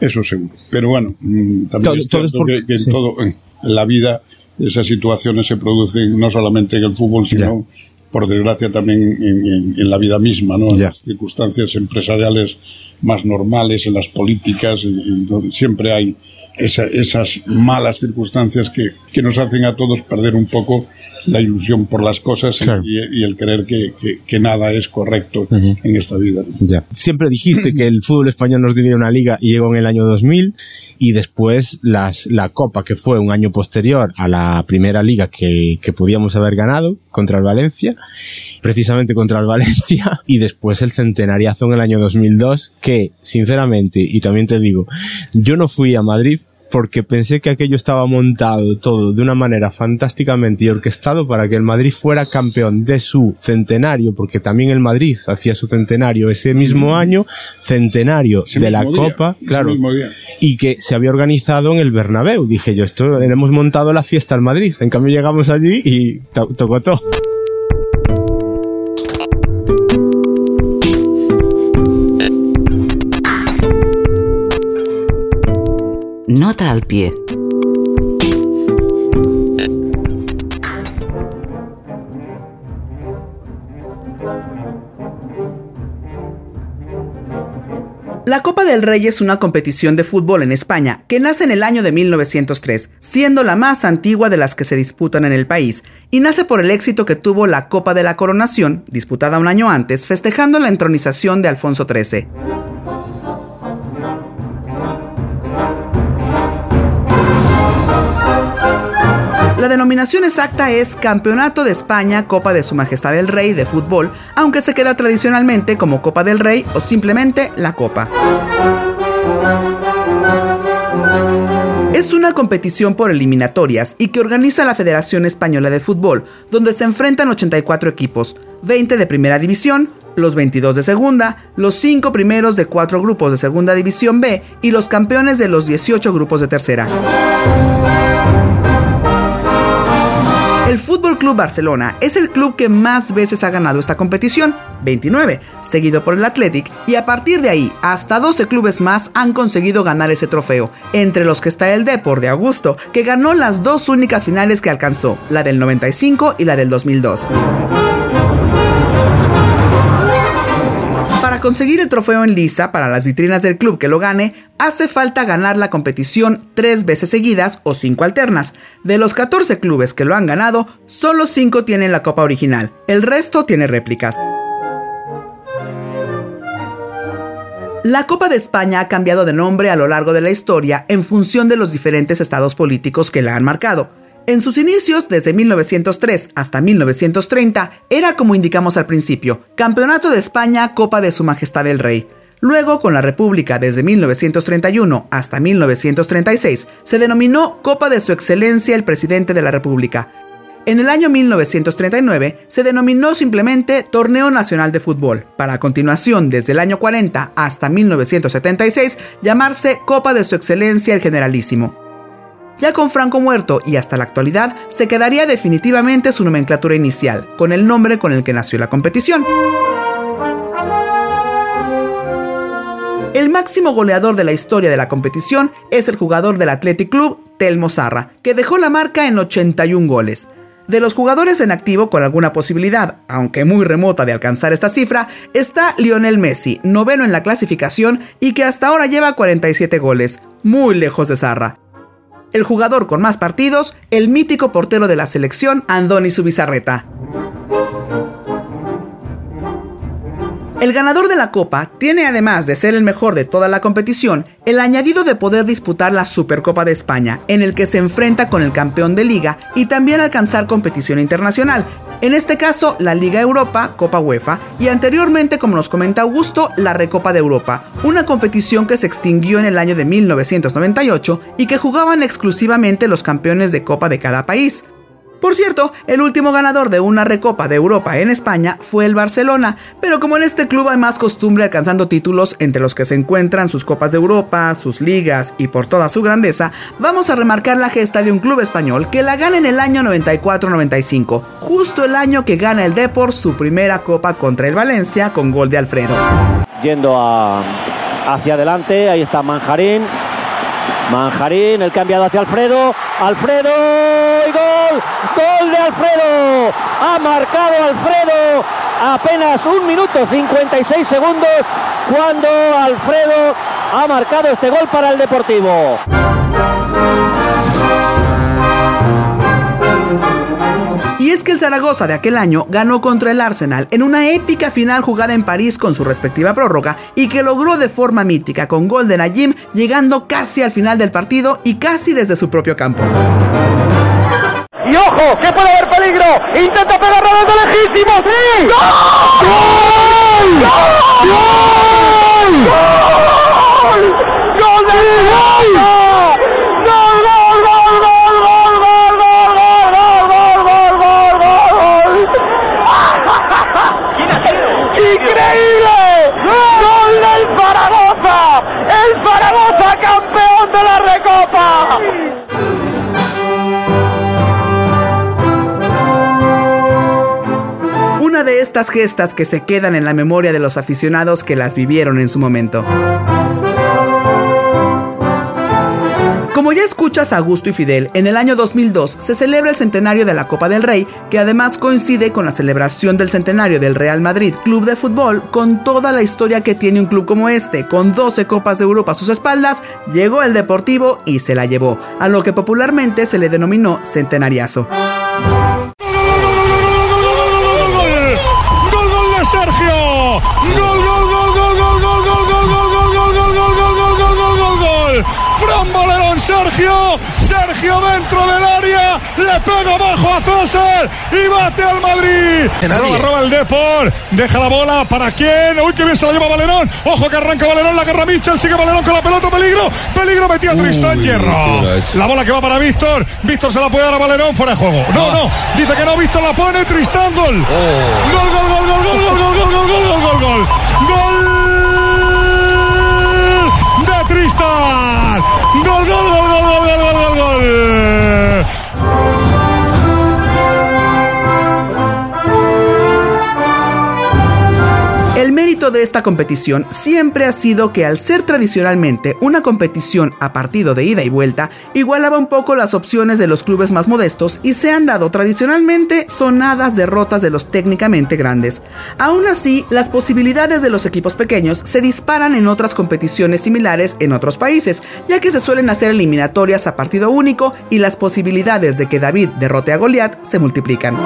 Eso seguro. Pero bueno, mm, también todo, es cierto es por, que, que, en sí. todo, en la vida, esas situaciones se producen no solamente en el fútbol, sino, ya. por desgracia, también en, en, en, la vida misma, ¿no? En ya. las circunstancias empresariales más normales, en las políticas, en, donde siempre hay esa, esas malas circunstancias que, que, nos hacen a todos perder un poco la ilusión por las cosas claro. y, y, el creer que, que, que, nada es correcto uh -huh. en esta vida. Ya. Siempre dijiste que el fútbol español nos debía una liga y llegó en el año 2000 y después las, la Copa, que fue un año posterior a la primera liga que, que podíamos haber ganado contra el Valencia, precisamente contra el Valencia, y después el centenariazo en el año 2002, que sinceramente, y también te digo, yo no fui a Madrid porque pensé que aquello estaba montado todo de una manera fantásticamente y orquestado para que el Madrid fuera campeón de su centenario, porque también el Madrid hacía su centenario ese mismo año, centenario ese de la día, Copa, claro, y que se había organizado en el Bernabéu. Dije yo, esto hemos montado la fiesta en Madrid, en cambio llegamos allí y to tocó todo. Nota al pie. La Copa del Rey es una competición de fútbol en España que nace en el año de 1903, siendo la más antigua de las que se disputan en el país, y nace por el éxito que tuvo la Copa de la Coronación, disputada un año antes, festejando la entronización de Alfonso XIII. La denominación exacta es Campeonato de España Copa de Su Majestad el Rey de fútbol, aunque se queda tradicionalmente como Copa del Rey o simplemente la Copa. Es una competición por eliminatorias y que organiza la Federación Española de Fútbol, donde se enfrentan 84 equipos, 20 de primera división, los 22 de segunda, los 5 primeros de 4 grupos de segunda división B y los campeones de los 18 grupos de tercera. El Fútbol Club Barcelona es el club que más veces ha ganado esta competición, 29, seguido por el Athletic, y a partir de ahí, hasta 12 clubes más han conseguido ganar ese trofeo, entre los que está el Depor de Augusto, que ganó las dos únicas finales que alcanzó, la del 95 y la del 2002. Para conseguir el trofeo en lisa para las vitrinas del club que lo gane, hace falta ganar la competición tres veces seguidas o cinco alternas. De los 14 clubes que lo han ganado, solo 5 tienen la copa original, el resto tiene réplicas. La Copa de España ha cambiado de nombre a lo largo de la historia en función de los diferentes estados políticos que la han marcado. En sus inicios, desde 1903 hasta 1930, era como indicamos al principio, Campeonato de España Copa de Su Majestad el Rey. Luego, con la República desde 1931 hasta 1936, se denominó Copa de Su Excelencia el Presidente de la República. En el año 1939 se denominó simplemente Torneo Nacional de Fútbol, para a continuación desde el año 40 hasta 1976 llamarse Copa de Su Excelencia el Generalísimo. Ya con Franco muerto y hasta la actualidad, se quedaría definitivamente su nomenclatura inicial, con el nombre con el que nació la competición. El máximo goleador de la historia de la competición es el jugador del Athletic Club, Telmo Zarra, que dejó la marca en 81 goles. De los jugadores en activo con alguna posibilidad, aunque muy remota de alcanzar esta cifra, está Lionel Messi, noveno en la clasificación y que hasta ahora lleva 47 goles, muy lejos de Zarra. El jugador con más partidos, el mítico portero de la selección, Andoni Subizarreta. El ganador de la Copa tiene además de ser el mejor de toda la competición, el añadido de poder disputar la Supercopa de España, en el que se enfrenta con el campeón de liga y también alcanzar competición internacional, en este caso la Liga Europa, Copa UEFA, y anteriormente, como nos comenta Augusto, la Recopa de Europa, una competición que se extinguió en el año de 1998 y que jugaban exclusivamente los campeones de Copa de cada país. Por cierto, el último ganador de una recopa de Europa en España fue el Barcelona, pero como en este club hay más costumbre alcanzando títulos entre los que se encuentran sus copas de Europa, sus ligas y por toda su grandeza, vamos a remarcar la gesta de un club español que la gana en el año 94-95, justo el año que gana el Depor su primera copa contra el Valencia con gol de Alfredo. Yendo hacia adelante, ahí está Manjarín, Manjarín, el cambiado hacia Alfredo. Alfredo y gol. Gol de Alfredo. Ha marcado Alfredo apenas un minuto 56 segundos cuando Alfredo ha marcado este gol para el Deportivo. Y es que el Zaragoza de aquel año ganó contra el Arsenal en una épica final jugada en París con su respectiva prórroga y que logró de forma mítica con gol de Najim llegando casi al final del partido y casi desde su propio campo. Y ojo, que puede haber peligro. Intenta pegar de legítimo. ¡Sí! ¡Gol! ¡Gol! ¡Gol! ¡Gol! ¡Gol de de estas gestas que se quedan en la memoria de los aficionados que las vivieron en su momento. Escuchas a Augusto y Fidel, en el año 2002 se celebra el centenario de la Copa del Rey, que además coincide con la celebración del centenario del Real Madrid Club de Fútbol, con toda la historia que tiene un club como este, con 12 Copas de Europa a sus espaldas, llegó el Deportivo y se la llevó, a lo que popularmente se le denominó centenariazo. Sergio, Sergio dentro del área, le pega abajo a César y bate al Madrid. Roba, roba el Depor, deja la bola para quién, uy que bien se la lleva Valerón, ojo que arranca Valerón, la guerra Michel, sigue Valerón con la pelota, peligro, peligro metía Tristán Hierro. La bola que va para Víctor, Víctor se la puede dar a Valerón, fuera de juego. No, no, dice que no, Víctor la pone, Tristán gol. Gol, gol, gol, gol, gol, gol, gol, gol, gol, gol, gol, gol, gol. De esta competición siempre ha sido que al ser tradicionalmente una competición a partido de ida y vuelta, igualaba un poco las opciones de los clubes más modestos y se han dado tradicionalmente sonadas derrotas de los técnicamente grandes. Aún así, las posibilidades de los equipos pequeños se disparan en otras competiciones similares en otros países, ya que se suelen hacer eliminatorias a partido único y las posibilidades de que David derrote a Goliat se multiplican.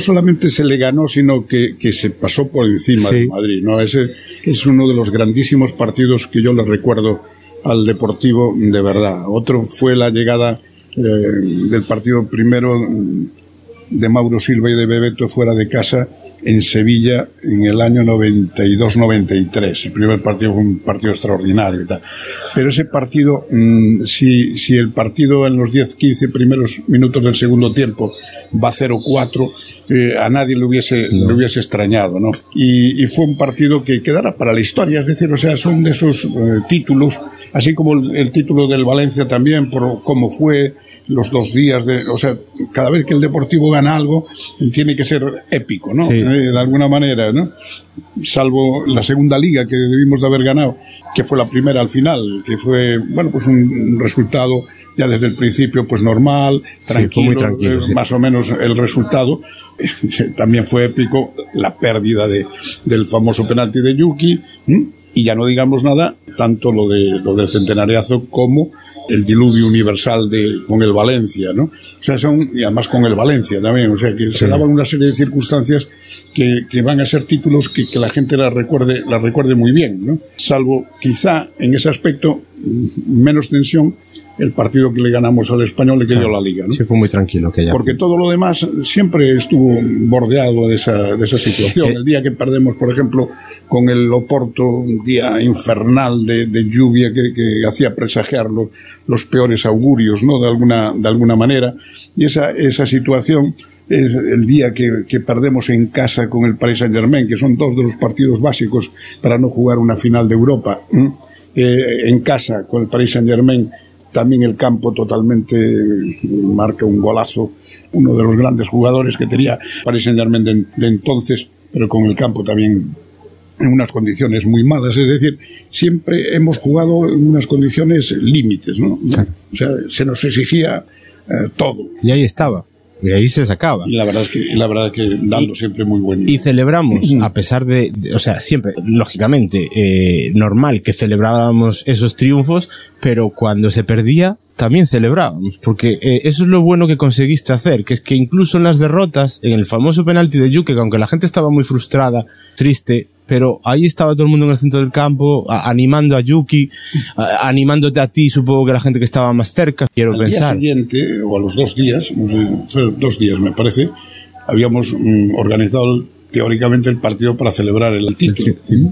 Solamente se le ganó, sino que, se pasó por encima de Madrid. ¿no? Ese es uno de los grandísimos partidos que yo le recuerdo al Deportivo de verdad. Otro fue la llegada eh, del partido primero de Mauro Silva y de Bebeto fuera de casa en Sevilla en el año 92-93. El primer partido fue un partido extraordinario y tal. Pero ese partido, mmm, si, si el partido en los 10-15 primeros minutos del segundo tiempo va 0-4, eh, a nadie le hubiese, no. le hubiese extrañado, ¿no? Y, y, fue un partido que quedará para la historia, es decir, o sea, son de esos eh, títulos, así como el, el, título del Valencia también, por cómo fue, los dos días de, o sea, cada vez que el Deportivo gana algo, tiene que ser épico, ¿no? Sí. Eh, de alguna manera, ¿no? Salvo la segunda liga que debimos de haber ganado, que fue la primera al final, que fue, bueno, pues un resultado ya desde el principio, pues normal, tranquilo, sí, muy tranquilo eh, sí. más o menos el resultado. *laughs* También fue épico la pérdida de, del famoso penalti de Yuki, y ya no digamos nada, tanto lo de lo del centenariazo como el diluvio universal de, con el Valencia, ¿no? O sea, son, y además con el Valencia también, o sea, que sí. se daban una serie de circunstancias que, que van a ser títulos que, que, la gente la recuerde, la recuerde muy bien, ¿no? Salvo quizá en ese aspecto menos tensión el partido que le ganamos al español le quedó claro. la liga. ¿no? Sí, fue muy tranquilo que ya. Porque todo lo demás siempre estuvo bordeado de esa, de esa situación. Eh. El día que perdemos, por ejemplo, con el Oporto, un día infernal de, de lluvia que, que, hacía presagiar los, los, peores augurios, ¿no? De alguna, de alguna manera. Y esa, esa situación es el día que, que, perdemos en casa con el Paris Saint Germain, que son dos de los partidos básicos para no jugar una final de Europa. Eh, en casa con el Paris Saint Germain también el campo totalmente marca un golazo, uno de los grandes jugadores que tenía Paris Saint Germain de, de entonces, pero con el campo también en unas condiciones muy malas, es decir, siempre hemos jugado en unas condiciones límites, ¿no? O sea, se nos exigía eh, todo. Y ahí estaba. Y ahí se sacaba. Y la verdad es que, la verdad es que dando y, siempre muy buen. Y celebramos, a pesar de, de o sea, siempre, lógicamente, eh, normal que celebrábamos esos triunfos, pero cuando se perdía, también celebrábamos, porque eh, eso es lo bueno que conseguiste hacer, que es que incluso en las derrotas, en el famoso penalti de Yuke, que aunque la gente estaba muy frustrada, triste, pero ahí estaba todo el mundo en el centro del campo, a, animando a Yuki, a, animándote a ti, supongo que la gente que estaba más cerca, quiero Al pensar. Al día siguiente, o a los dos días, no sé, dos días me parece, habíamos mm, organizado teóricamente el partido para celebrar el título. Sí, sí.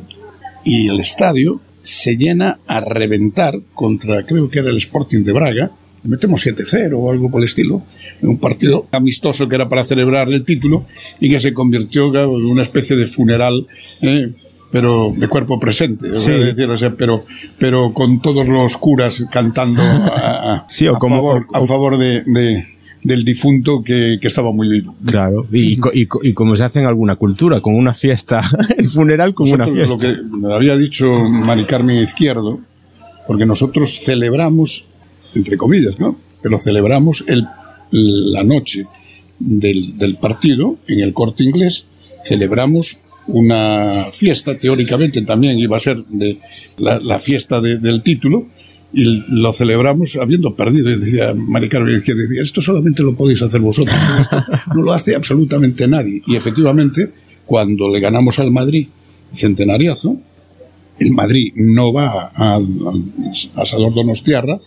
Y el estadio se llena a reventar contra, creo que era el Sporting de Braga, le metemos 7-0 o algo por el estilo, en un partido amistoso que era para celebrar el título y que se convirtió claro, en una especie de funeral, eh, pero de cuerpo presente, sí. decir, o sea, pero, pero con todos los curas cantando a, sí, favor, o, a favor de, de del difunto que, que, estaba muy vivo. Claro, y, y, y, como se hace en alguna cultura, con una fiesta, *laughs* el funeral como nosotros, una fiesta. Lo que me había dicho Mari Carmen Izquierdo, porque nosotros celebramos, entre comillas, ¿no? Pero celebramos el, la noche del, del partido en el corte inglés, celebramos una fiesta, teóricamente también iba a ser de la, la fiesta de, del título, y lo celebramos habiendo perdido. Y decía Mari Carmen que decía, esto solamente lo podéis hacer vosotros. no lo hace absolutamente nadie. Y efectivamente, cuando le ganamos al Madrid centenariazo, el Madrid no va al, a Salor Donostiarra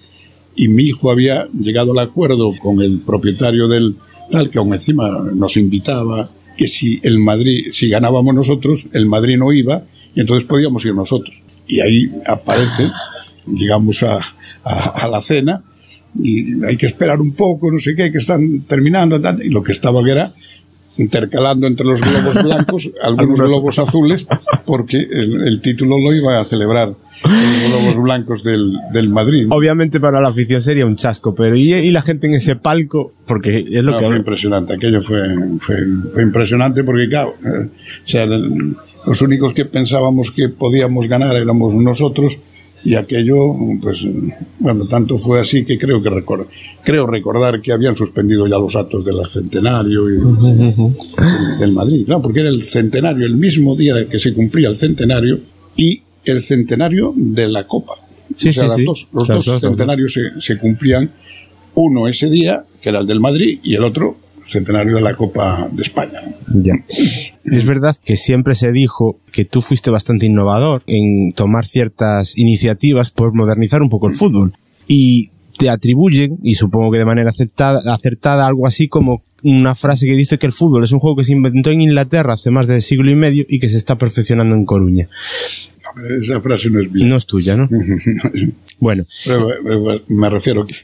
y mi hijo había llegado al acuerdo con el propietario del tal, que aún encima nos invitaba, que si el Madrid, si ganábamos nosotros, el Madrid no iba y entonces podíamos ir nosotros. Y ahí aparece llegamos a, a, a, la cena y hay que esperar un poco, no sé qué, que están terminando, y lo que estaba que era intercalando entre los globos *laughs* blancos algunos globos azules, porque el, el, título lo iba a celebrar los globos blancos del, del, Madrid. Obviamente para la afición sería un chasco, pero ¿y, y la gente en ese palco? Porque es lo no, que... Fue impresionante, aquello fue, fue, fue impresionante porque, claro, eh, o sea, los únicos que pensábamos que podíamos ganar éramos nosotros, y aquello, pues, bueno, tanto fue así que creo que record, creo recordar que habían suspendido ya los actos del centenario y, del Madrid, claro, porque era el centenario, el mismo día que se cumplía el centenario y el centenario de la Copa. Sí, o sea, sí, sí. Dos, los dos, dos centenarios se, se, cumplían, uno ese día, que era el del Madrid, y el otro centenario de la Copa de España. Ya. Es verdad que siempre se dijo que tú fuiste bastante innovador en tomar ciertas iniciativas por modernizar un poco el fútbol. Y te atribuyen, y supongo que de manera acertada, acertada, algo así como una frase que dice que el fútbol es un juego que se inventó en Inglaterra hace más de siglo y medio y que se está perfeccionando en Coruña. Esa frase no es mía. No es tuya, ¿no? *laughs* bueno. Me refiero que,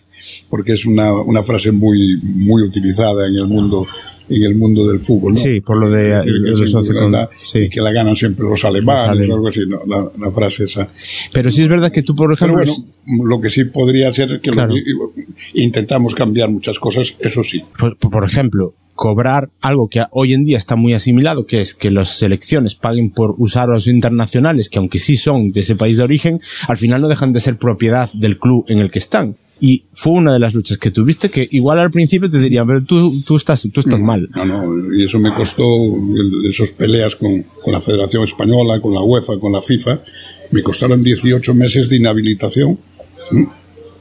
porque es una, una frase muy, muy utilizada en el mundo en el mundo del fútbol, ¿no? Sí, por lo de, decir, que, de con- igualdad sí. y que la ganan siempre los alemanes Los o algo así, ¿no? la, la frase esa. Pero sí es verdad que tú, por Pero ejemplo, bueno, lo que sí podría ser es que lo Claro. que- intentamos cambiar muchas cosas, eso sí. por, por ejemplo, cobrar algo que hoy en día está muy asimilado, que es que las selecciones paguen por usar a los internacionales, que aunque sí son de ese país de origen, al final no dejan de ser propiedad del club en el que están. Y fue una de las luchas que tuviste que igual al principio te dirían, pero tú, tú estás, tú estás mal. No, no, y eso me costó esos peleas con, con la Federación Española, con la UEFA, con la FIFA, me costaron 18 meses de inhabilitación,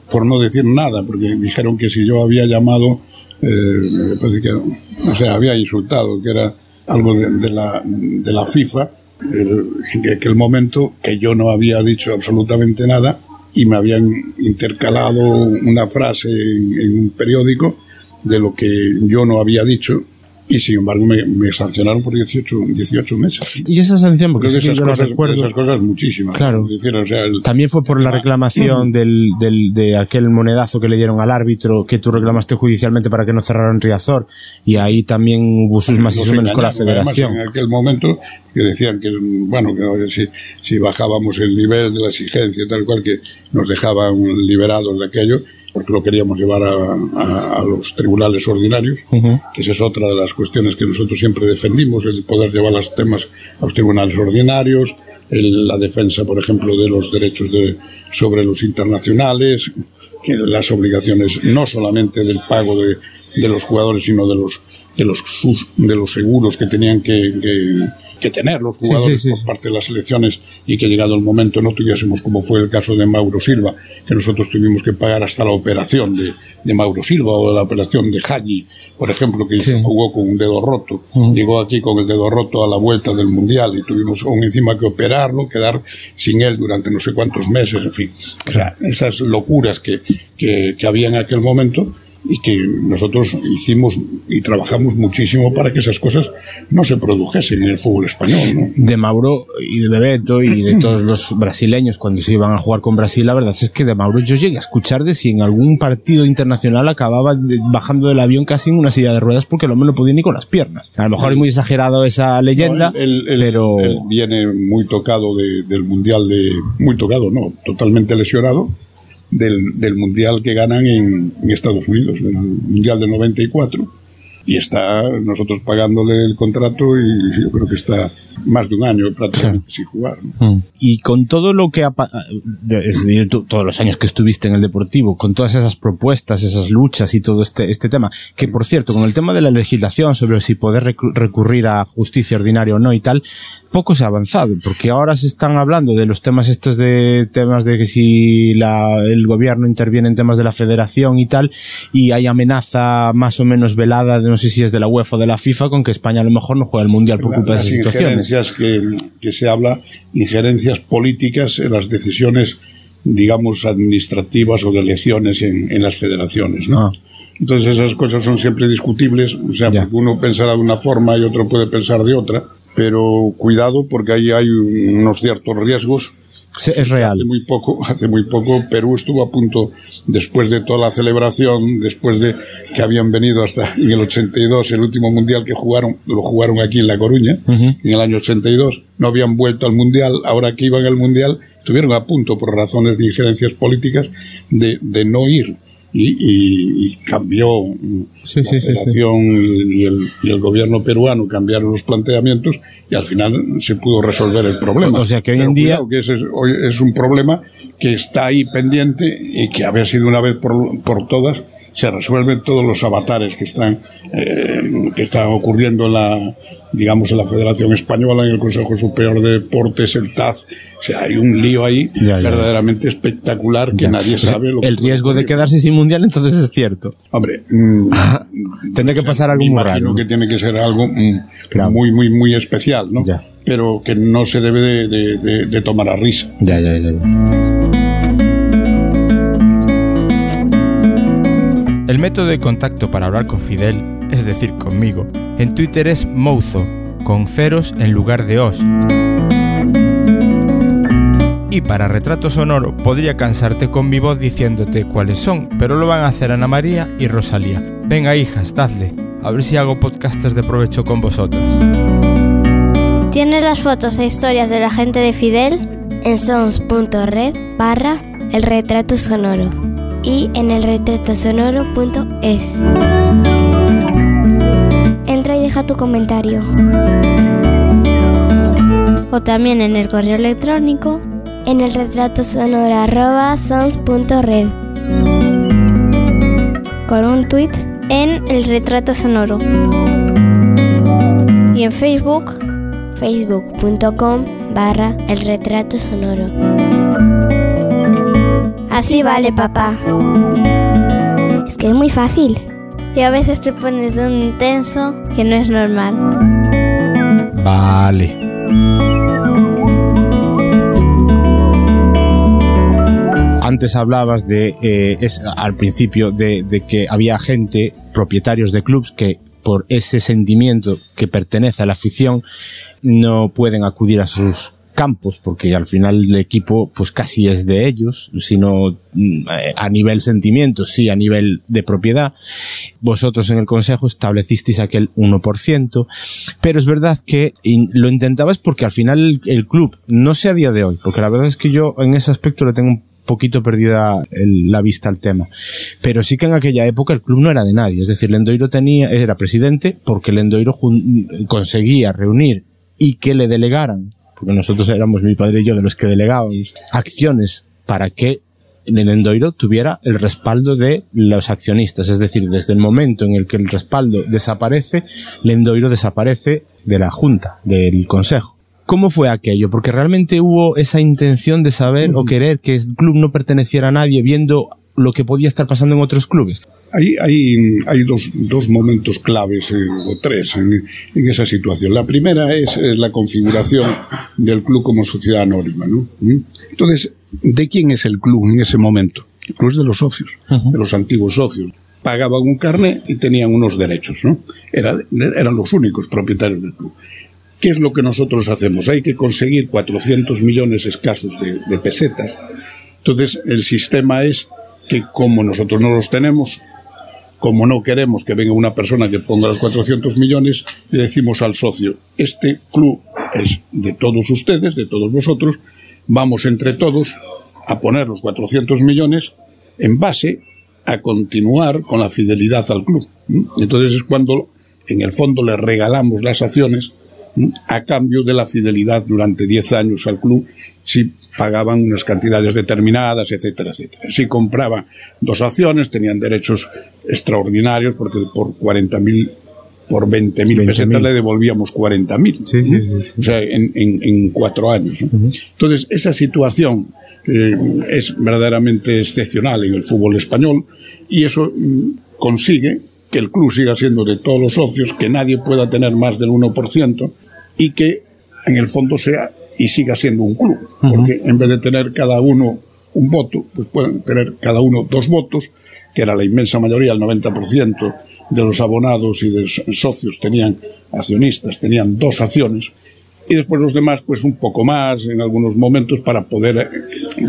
por no decir nada, porque dijeron que si yo había llamado, eh, me parece que, o sea, había insultado, que era algo de, de la, de la FIFA, en aquel momento que yo no había dicho absolutamente nada y me habían intercalado una frase en, en un periódico de lo que yo no había dicho y sin embargo me, me sancionaron por 18, 18 meses. Y esa sanción, porque Creo que sí esas cosas, recuerdo, esas cosas muchísimas. Claro. Decir, o sea, el- también fue por la reclamación del, del, de aquel monedazo que le dieron al árbitro que tú reclamaste judicialmente para que no cerraran Riazor y ahí también hubo sus más y sus menos con la engañaron, además, federación. en aquel momento que decían que, bueno, que si, si bajábamos el nivel de la exigencia tal cual, que nos dejaban liberados de aquello, porque lo queríamos llevar a, a- a los tribunales ordinarios, que esa es otra de las cuestiones que nosotros siempre defendimos, el poder llevar los temas a los tribunales ordinarios, el- la defensa, por ejemplo, de los derechos de, sobre los internacionales, que las obligaciones no solamente del pago de, de los jugadores, sino de los de los sus- de los seguros que tenían que, que, que tener los jugadores sí, sí, por parte de las selecciones y que llegado el momento no tuviésemos como fue el caso de Mauro Silva, que nosotros tuvimos que pagar hasta la operación de, de Mauro Silva o la operación de Haji, por ejemplo, que jugó con un dedo roto, llegó aquí con el dedo roto a la vuelta del Mundial y tuvimos aún encima que operarlo, quedar sin él durante no sé cuántos meses, en fin. O sea, esas locuras que, que, que había en aquel momento y que nosotros hicimos y trabajamos muchísimo para que esas cosas no se produjesen en el fútbol español, ¿no? de Mauro y de Bebeto y de *clears throat* todos los brasileños cuando se iban a jugar con Brasil, la verdad es que de Mauro yo llegué a escuchar de si en algún partido internacional acababa bajando del avión casi en una silla de ruedas porque el hombre no podía ni con las piernas. A lo mejor es muy exagerado esa leyenda, No, él, él- pero él viene muy tocado de- del mundial de muy tocado, no, totalmente lesionado del, del mundial que ganan en, en Estados Unidos, el mundial del 94 y está nosotros pagándole el contrato y yo creo que está más de un año prácticamente sin jugar. ¿no? Mm. Y con todo lo que ha es decir, tú- todos los años que estuviste en el Deportivo, con todas esas propuestas, esas luchas y todo este, este tema, que por cierto, con el tema de la legislación sobre si poder recurrir a justicia ordinaria o no y tal, poco se ha avanzado, porque ahora se están hablando de los temas estos de temas de que si la, el gobierno interviene en temas de la federación y tal, y hay amenaza más o menos velada, de no sé si es de la UEFA o de la FIFA, con que España a lo mejor no juega el mundial por culpa de esas situaciones. Injerencias que, que se habla, injerencias políticas en las decisiones, digamos, administrativas o de elecciones en, en las federaciones. ¿no? Ah. Entonces esas cosas son siempre discutibles, o sea, porque uno pensará de una forma y otro puede pensar de otra, pero cuidado porque ahí hay unos ciertos riesgos. Es real. Hace muy poco, *laughs* hace muy poco Perú estuvo a punto, después de toda la celebración, después de que habían venido hasta *laughs* en el 82, el último mundial que jugaron, lo jugaron aquí en La Coruña, en el año 82, no habían vuelto al mundial, ahora que iban al mundial, estuvieron a punto por razones de injerencias políticas de, de no ir. Y, y- y cambió Sí, la sí, y, el, y el gobierno peruano cambiaron los planteamientos y al final se pudo resolver el problema. O sea que hoy Pero en día- que ese es, hoy es un problema que está ahí pendiente y que a ver si de una vez por, por todas se resuelven todos los avatares que están, eh, que están ocurriendo en la, digamos, en la Federación Española, en el Consejo Superior de Deportes, el TAZ. O sea, hay un lío ahí Ya, ya. verdaderamente espectacular que Ya. nadie sabe lo que el riesgo de quedarse sin mundial entonces es cierto. Hombre, mm, *laughs* Tendría que o sea, pasar algo me muy imagino raro. que tiene que ser algo mm, Claro. muy, muy, muy especial, ¿no? Pero que no se debe de, de- de- de tomar a risa. Ya, ya, ya. El método de contacto para hablar con Fidel, es decir, conmigo, en Twitter es Mouzo, con ceros en lugar de os. Y para retrato sonoro podría cansarte con mi voz diciéndote cuáles son, pero lo van a hacer Ana María y Rosalía. Venga hijas, dadle, a ver si hago podcastes de provecho con vosotras. ¿Tienes las fotos e historias de la gente de Fidel? en sons.red barra el retrato sonoro y en el retratosonoro.es. Entra y deja tu comentario. O también en el correo electrónico En el retrato sonoro arroba sons.red. con un tweet en el retrato sonoro. Y en Facebook facebook.com barra el retrato sonoro. Así vale, papá. Es que es muy fácil. Y a veces te pones de un intenso que no es normal. Vale. Antes hablabas de, eh, es, al principio, de, de que había gente, propietarios de clubs, que por ese sentimiento que pertenece a la afición, no pueden acudir a sus campos, porque al final el equipo pues casi es de ellos, sino mm, a nivel sentimiento, sí, a nivel de propiedad. Vosotros en el consejo establecisteis aquel 1%, pero es verdad que lo intentabas porque al final el, club, no sé a día de hoy, porque la verdad es que yo en ese aspecto le tengo un poquito perdida el- la vista al tema. Pero sí que en aquella época el club no era de nadie. Es decir, Lendoiro tenía, era presidente porque Lendoiro conseguía reunir y que le delegaran, porque nosotros éramos mi padre y yo de los que delegábamos, acciones para que Lendoiro tuviera el respaldo de los accionistas. Es decir, desde el momento en el que el respaldo desaparece, Lendoiro desaparece de la junta, del consejo. ¿Cómo fue aquello? Porque realmente hubo esa intención de saber o querer que el club no perteneciera a nadie viendo lo que podía estar pasando en otros clubes. Hay, hay, hay dos, dos momentos claves, eh, o tres, en, en esa situación. La primera es eh, la configuración del club como sociedad anónima. ¿no? ¿Mm? Entonces, ¿de quién es el club en ese momento? El club es de los socios, de los antiguos socios. Pagaban un carnet y tenían unos derechos. ¿no? Era, eran los únicos propietarios del club. ¿Qué es lo que nosotros hacemos? Hay que conseguir 400 millones escasos de, de pesetas. Entonces, el sistema es que como nosotros no los tenemos, como no queremos que venga una persona que ponga los 400 millones, le decimos al socio, este club es de todos ustedes, de todos vosotros, vamos entre todos a poner los 400 millones en base a continuar con la fidelidad al club. ¿m? Entonces es cuando en el fondo le regalamos las acciones ¿m? a cambio de la fidelidad durante 10 años al club pagaban unas cantidades determinadas, etcétera, etcétera. Si compraban dos acciones, tenían derechos extraordinarios porque por 40.000 por 20.000 pesetas le devolvíamos 40.000. O sea, en, en, en cuatro años. ¿no? Entonces, esa situación eh, es verdaderamente excepcional en el fútbol español y eso mm, consigue que el club siga siendo de todos los socios, que nadie pueda tener más del 1% y que en el fondo sea y siga siendo un club. Porque en vez de tener cada uno un voto, pues pueden tener cada uno dos votos, que era la inmensa mayoría, el 90% de los abonados y de socios tenían accionistas, tenían dos acciones, y después los demás, pues un poco más en algunos momentos para poder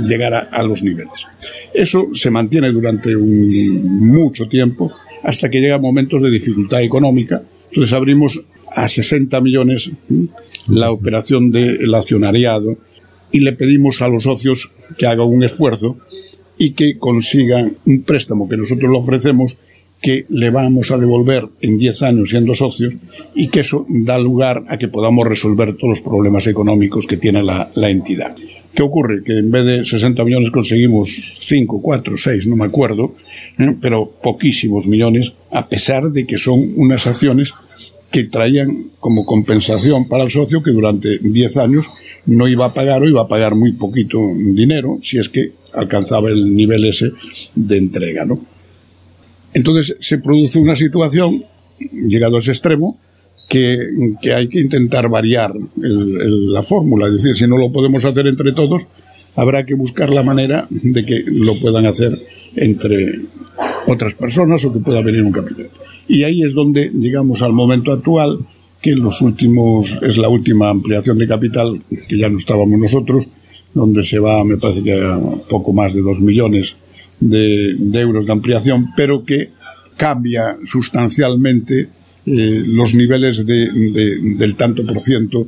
llegar a, a los niveles. Eso se mantiene durante un, mucho tiempo hasta que llegan momentos de dificultad económica. Entonces abrimos a 60 millones. La operación del accionariado y le pedimos a los socios que hagan un esfuerzo y que consigan un préstamo que nosotros le ofrecemos que le vamos a devolver en 10 años siendo socios y que eso da lugar a que podamos resolver todos los problemas económicos que tiene la, la entidad. ¿Qué ocurre? Que en vez de 60 millones conseguimos 5, 4, 6, no me acuerdo, ¿eh? pero poquísimos millones, a pesar de que son unas acciones que traían como compensación para el socio que durante 10 años no iba a pagar o iba a pagar muy poquito dinero si es que alcanzaba el nivel ese de entrega, ¿no? Entonces se produce una situación, llegado a ese extremo, que, que hay que intentar variar el, la fórmula, es decir, si no lo podemos hacer entre todos, habrá que buscar la manera de que lo puedan hacer entre otras personas o que pueda venir un capital. Y ahí es donde llegamos al momento actual, que los últimos, es la última ampliación de capital, que ya no estábamos nosotros, donde se va, me parece que a poco más de dos millones de, de euros de ampliación, pero que cambia sustancialmente eh, los niveles de, de, del tanto por ciento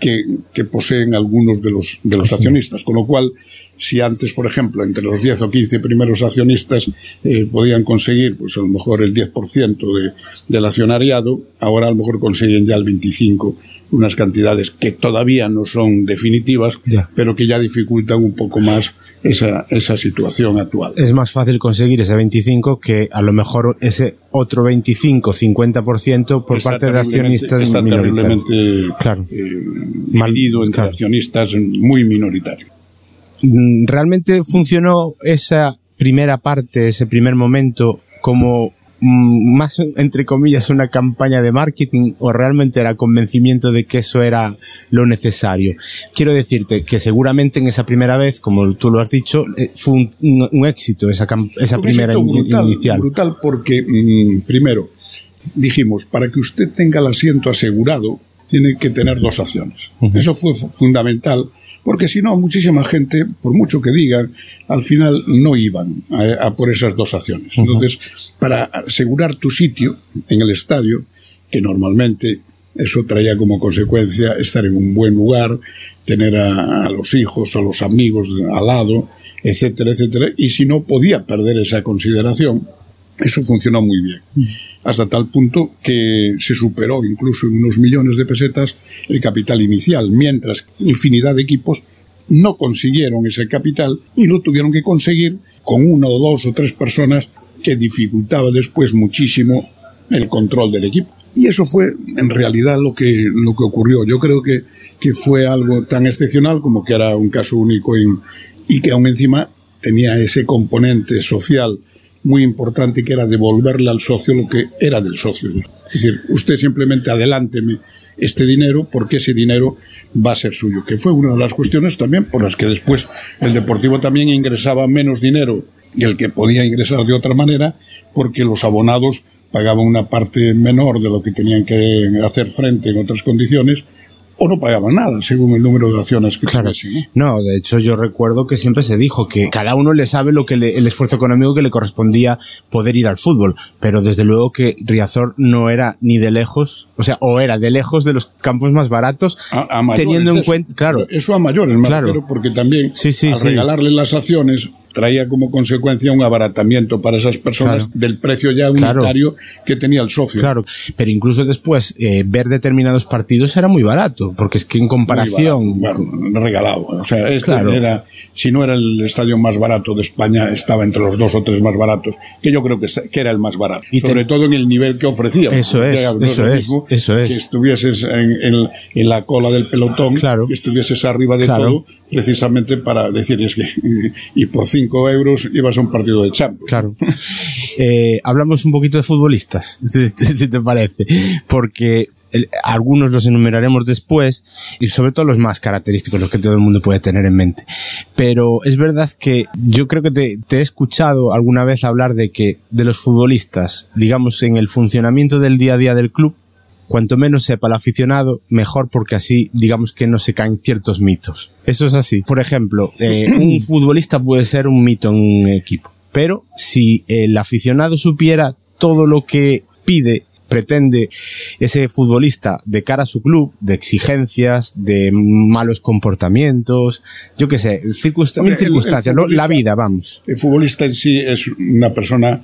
que, que, poseen algunos de los, de los accionistas, con lo cual si antes, por ejemplo, entre los 10 o 15 primeros accionistas eh, podían conseguir, pues a lo mejor el 10% de, del accionariado, ahora a lo mejor consiguen ya el 25%, unas cantidades que todavía no son definitivas, pero que ya dificultan un poco más esa, esa situación actual. Es más fácil conseguir ese 25 que a lo mejor ese otro 25, 50% por parte de accionistas está terriblemente claro. eh, dividido entre claro. accionistas muy minoritarios. Mm, ¿Realmente funcionó esa primera parte, ese primer momento, como mm, más, entre comillas, una campaña de marketing o realmente era convencimiento de que eso era lo necesario? Quiero decirte que seguramente en esa primera vez, como tú lo has dicho, eh, fue un, un, un éxito esa, esa un primera éxito brutal, inicial. Brutal porque, mmm, primero, dijimos, para que usted tenga el asiento asegurado, tiene que tener dos acciones. Uh -huh. Eso fue fundamental porque si no, muchísima gente, por mucho que digan, al final no iban a, a por esas dos acciones. Entonces, para asegurar tu sitio en el estadio, que normalmente eso traía como consecuencia estar en un buen lugar, tener a, a los hijos, a los amigos al lado, etcétera, etcétera, y si no podía perder esa consideración, eso funcionó muy bien. Hasta tal punto que se superó incluso en unos millones de pesetas el capital inicial, mientras infinidad de equipos no consiguieron ese capital y lo tuvieron que conseguir con una o dos o tres personas que dificultaba después muchísimo el control del equipo. Y eso fue en realidad lo que, lo que ocurrió. Yo creo que, que fue algo tan excepcional como que era un caso único en, y que aún encima tenía ese componente social muy importante que era devolverle al socio lo que era del socio. Es decir, usted simplemente adelánteme este dinero porque ese dinero va a ser suyo, que fue una de las cuestiones también por las que después el Deportivo también ingresaba menos dinero que el que podía ingresar de otra manera porque los abonados pagaban una parte menor de lo que tenían que hacer frente en otras condiciones o no pagaban nada, según el número de acciones que claro. tuviese, ¿no? de hecho yo recuerdo que siempre se dijo que cada uno le sabe lo que le, el esfuerzo económico que le correspondía poder ir al fútbol, pero desde luego que Riazor no era ni de lejos, o sea, o era de lejos de los campos más baratos, a, a mayores, teniendo en eso, cuenta, claro. Eso a mayores, me claro. porque también sí, sí, al sí. regalarle las acciones traía como consecuencia un abaratamiento para esas personas claro. del precio ya unitario claro. que tenía el socio. Claro, pero incluso después eh, ver determinados partidos era muy barato, porque es que en comparación... Barato, bueno, regalado. O sea, este claro. era, si no era el estadio más barato de España, estaba entre los dos o tres más baratos, que yo creo que, que era el más barato. Y Sobre te... todo en el nivel que ofrecía. Eso es, no eso es, eso es. Que estuvieses en, en, en, la cola del pelotón, que estuvieses arriba de todo, precisamente para decir es que *laughs* y por 5 euros ibas a un partido de Champions. Claro. *laughs* Eh, hablamos un poquito de futbolistas, *laughs* si te parece, porque algunos los enumeraremos después y sobre todo los más característicos, los que todo el mundo puede tener en mente. Pero es verdad que yo creo que te he escuchado alguna vez hablar de que de los futbolistas, digamos, en el funcionamiento del día a día del club, cuanto menos sepa el aficionado, mejor porque así digamos que no se caen ciertos mitos. Eso es así. Por ejemplo, eh, *clears throat* un futbolista puede ser un mito en un equipo, pero si el aficionado supiera todo lo que pide pretende ese futbolista de cara a su club, de exigencias, de malos comportamientos, yo qué sé, circunstancias, el, el la vida, vamos. El futbolista en sí es una persona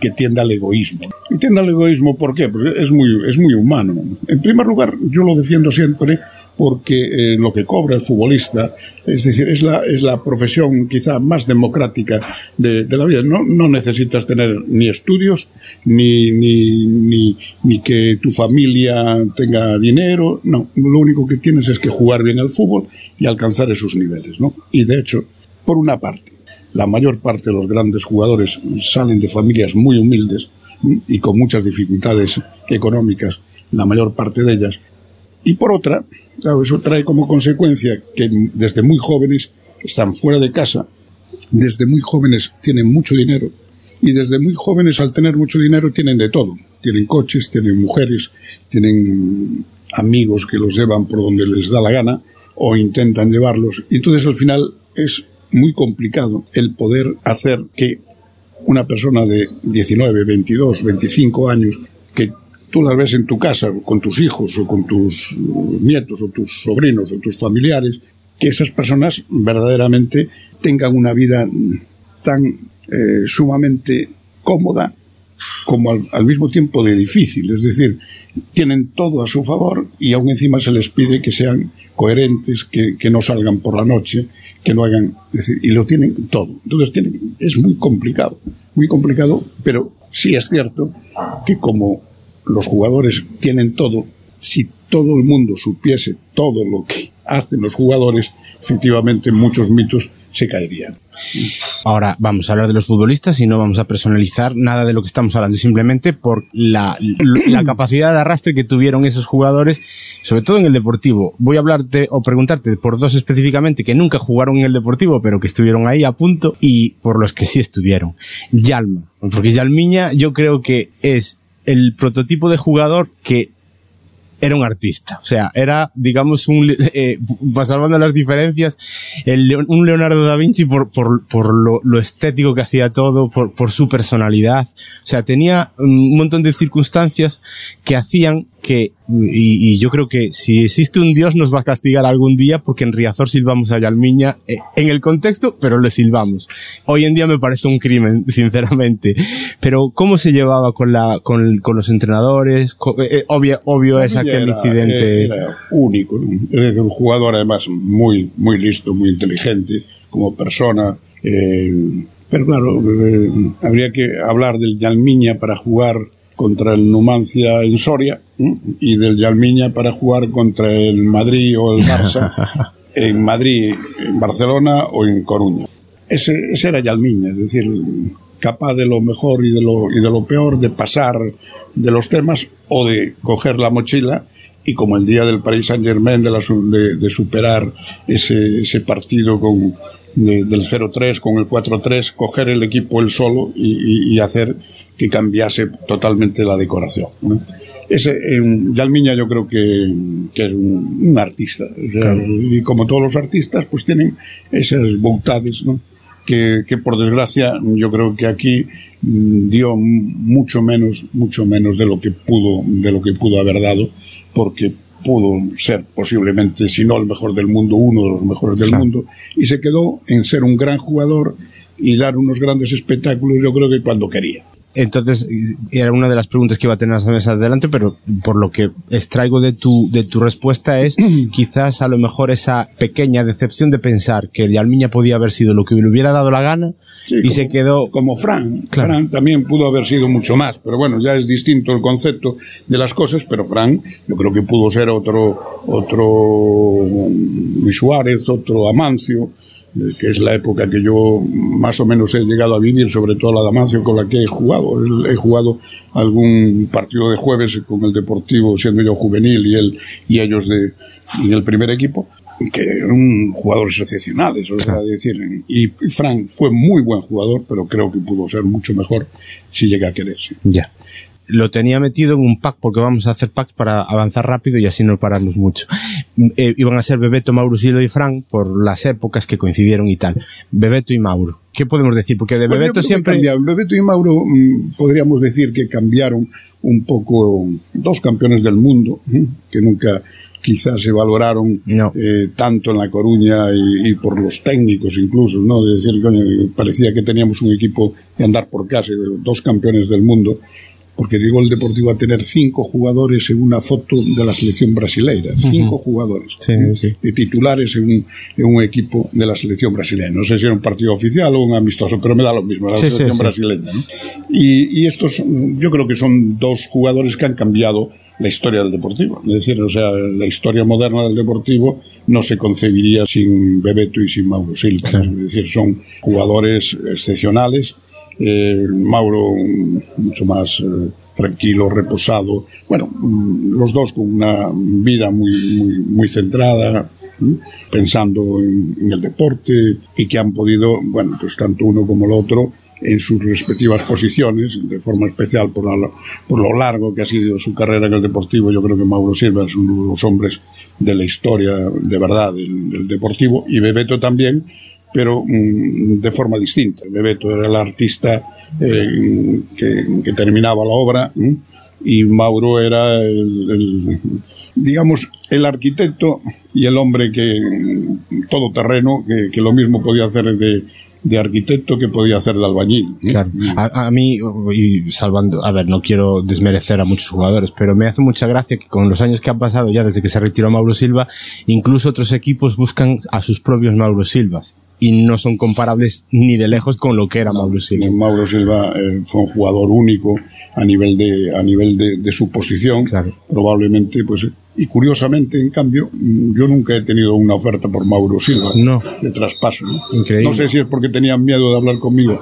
que tiende al egoísmo. Y tiende al egoísmo, ¿por qué? Porque es muy, es muy humano. En primer lugar, yo lo defiendo siempre porque eh, lo que cobra el futbolista, es decir, es la, es la profesión quizá más democrática de, la vida. No, no, necesitas tener ni estudios, ni, ni, ni, ni, que tu familia tenga dinero, no, lo único que tienes es que jugar bien al fútbol y alcanzar esos niveles, ¿no? Y de hecho, por una parte, la mayor parte de los grandes jugadores salen de familias muy humildes y con muchas dificultades económicas, la mayor parte de ellas, y por otra, eso trae como consecuencia que desde muy jóvenes están fuera de casa, desde muy jóvenes tienen mucho dinero y desde muy jóvenes al tener mucho dinero tienen de todo. Tienen coches, tienen mujeres, tienen amigos que los llevan por donde les da la gana o intentan llevarlos. Entonces al final es muy complicado el poder hacer que una persona de 19, 22, 25 años que tú las ves en tu casa con tus hijos o con tus nietos o tus sobrinos o tus familiares, que esas personas verdaderamente tengan una vida tan eh, sumamente cómoda como al, mismo tiempo de difícil. Es decir, tienen todo a su favor y aún encima se les pide que sean coherentes, que, que no salgan por la noche, que no hagan, decir, y lo tienen todo. Entonces tienen, es muy complicado, muy complicado, pero sí es cierto que como los jugadores tienen todo, si todo el mundo supiese todo lo que hacen los jugadores, efectivamente muchos mitos se caerían. Ahora vamos a hablar de los futbolistas y no vamos a personalizar nada de lo que estamos hablando, simplemente por la, la, capacidad de arrastre que tuvieron esos jugadores, sobre todo en el deportivo. Voy a hablarte o preguntarte por dos específicamente que nunca jugaron en el deportivo, pero que estuvieron ahí a punto y por los que sí estuvieron. Yalma, porque Yalmiña yo creo que es el prototipo de jugador que era un artista. O sea, era, digamos, un, eh, salvando las diferencias, un Leonardo da Vinci por, por, por lo, lo, estético que hacía todo, por, por su personalidad. O sea, tenía un montón de circunstancias que hacían que, y, y, yo creo que si existe un Dios nos va a castigar algún día porque en Riazor silbamos a Yalmiña eh, en el contexto, pero le silbamos. Hoy en día me parece un crimen, *laughs* sinceramente. Pero ¿cómo se llevaba con la, con, con los entrenadores? Eh, eh, obvio, obvio es aquel era, incidente. Era único, es decir, un jugador además muy, muy listo, muy inteligente como persona. Eh, pero claro, eh, habría que hablar del Yalmiña para jugar contra el Numancia en Soria y del Yalmiña para jugar contra el Madrid o el Barça *laughs* en Madrid, en Barcelona o en Coruña. Ese, ese era Yalmiña, es decir, capaz de lo mejor y de lo, y de lo peor, de pasar de los temas o de coger la mochila y como el día del Paris Saint Germain de, la, de, de superar ese, ese partido con, de, del 0-3 con el 4-3, coger el equipo él solo y, y, y hacer que cambiase totalmente la decoración. ¿no? Ese, eh, Yalmiña yo creo que, que es un, un artista. O sea, claro. Y como todos los artistas, pues tienen esas voluntades, ¿no? Que, que, por desgracia yo creo que aquí mm, dio mucho menos, mucho menos de lo que pudo, de lo que pudo haber dado, porque pudo ser posiblemente, si no el mejor del mundo, uno de los mejores del claro. mundo, y se quedó en ser un gran jugador y dar unos grandes espectáculos, yo creo que cuando quería. Entonces, era una de las preguntas que iba a tener más adelante, pero por lo que extraigo de tu, de tu respuesta es *clears throat* quizás a lo mejor esa pequeña decepción de pensar que Yalmiña podía haber sido lo que le hubiera dado la gana Sí, y como, se quedó. Como Fran. Claro. Fran también pudo haber sido mucho más, pero bueno, ya es distinto el concepto de las cosas, pero Fran, yo creo que pudo ser otro, otro Luis Suárez, otro Amancio, que es la época que yo más o menos he llegado a vivir, sobre todo la de Amancio con la que he jugado. He jugado algún partido de jueves con el Deportivo, siendo yo juvenil y él y ellos de en el primer equipo que eran jugadores excepcionales, o sea, decir, y Frank fue muy buen jugador, pero creo que pudo ser mucho mejor si llega a quererse. Ya. Lo tenía metido en un pack porque vamos a hacer packs para avanzar rápido y así no paramos mucho. Eh, iban a ser Bebeto, Mauro, Silo y Frank por las épocas que coincidieron y tal. Bebeto y Mauro. ¿Qué podemos decir? Porque de Bebeto siempre. Bebeto y Mauro mmm, podríamos decir que cambiaron un poco dos campeones del mundo, que nunca quizás se valoraron no. eh, tanto en La Coruña y, y, por los técnicos incluso, ¿no? De decir, coño, parecía que teníamos un equipo de andar por casa, de dos campeones del mundo, porque llegó el Deportivo a tener cinco jugadores en una foto de la selección brasileira, cinco uh -huh. jugadores sí, sí. de titulares en un, en un, equipo de la selección brasileña. No sé si era un partido oficial o un amistoso, pero me da lo mismo, la sí, selección brasileña. ¿no? Y, y estos, yo creo que son dos jugadores que han cambiado la historia del Deportivo. Es decir, o sea, la historia moderna del Deportivo no se concebiría sin Bebeto y sin Mauro Silva. Claro. Es decir, son jugadores excepcionales. Eh, Mauro mucho más eh, tranquilo, reposado. Bueno, los dos con una vida muy, muy, centrada, pensando en, el deporte y que han podido, bueno, pues tanto uno como el otro, en sus respectivas posiciones, de forma especial por, por lo largo que ha sido su carrera en el deportivo. Yo creo que Mauro Silva es uno de los hombres de la historia de verdad del, del deportivo y Bebeto también, pero mmm, de forma distinta. Bebeto era el artista eh, que, terminaba la obra y Mauro era el, el, digamos, el arquitecto y el hombre que todo terreno, que, que lo mismo podía hacer de de arquitecto que podía hacer de albañil. A, a, mí, y salvando, a ver, no quiero desmerecer a muchos jugadores, pero me hace mucha gracia que con los años que han pasado ya desde que se retiró Mauro Silva, incluso otros equipos buscan a sus propios Mauro Silvas y no son comparables ni de lejos con lo que era no, Mauro Silva. Mauro Silva eh, fue un jugador único a nivel de a nivel de, de su posición, claro. probablemente pues y curiosamente, en cambio, yo nunca he tenido una oferta por Mauro Silva no. de traspaso. ¿no? Increíble. no sé si es porque tenían miedo de hablar conmigo,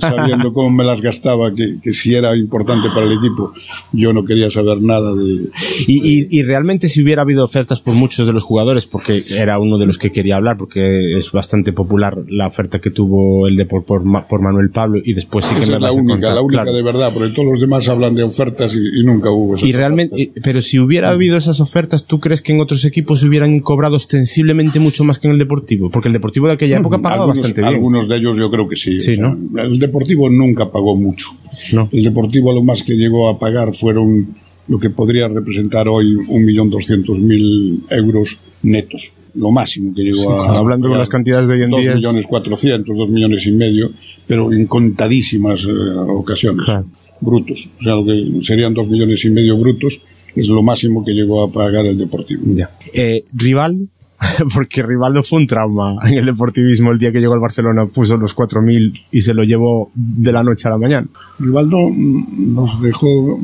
sabiendo cómo me las gastaba, que, que, si era importante para el equipo, yo no quería saber nada de... Y, y, y, realmente si hubiera habido ofertas por muchos de los jugadores, porque era uno de los que quería hablar, porque es bastante popular la oferta que tuvo el de por, por, por Manuel Pablo, y después sí que Esa me es la única, contar, la única claro. de verdad, porque todos los demás hablan de ofertas y, y nunca hubo esas Y realmente, pero si hubiera habido esas ofertas, ¿tú crees que en otros equipos hubieran cobrado ostensiblemente mucho más que en el Deportivo? Porque el Deportivo de aquella época pagaba algunos, bastante bien. Algunos de ellos yo creo que sí. sí ¿no? El Deportivo nunca pagó mucho. No. El Deportivo lo más que llegó a pagar fueron lo que podría representar hoy un millón doscientos mil euros netos. Lo máximo que llegó sí, a. Hablando con las cantidades de hoy en día. Dos millones cuatrocientos, dos millones y medio, pero en contadísimas eh, ocasiones. Claro. Brutos. O sea, lo que serían dos millones y medio brutos es lo máximo que llegó a pagar el Deportivo. Ya. Eh, rival, *laughs* porque Rivaldo fue un trauma en el deportivismo el día que llegó al Barcelona, puso los 4.000 y se lo llevó de la noche a la mañana. Rivaldo nos dejó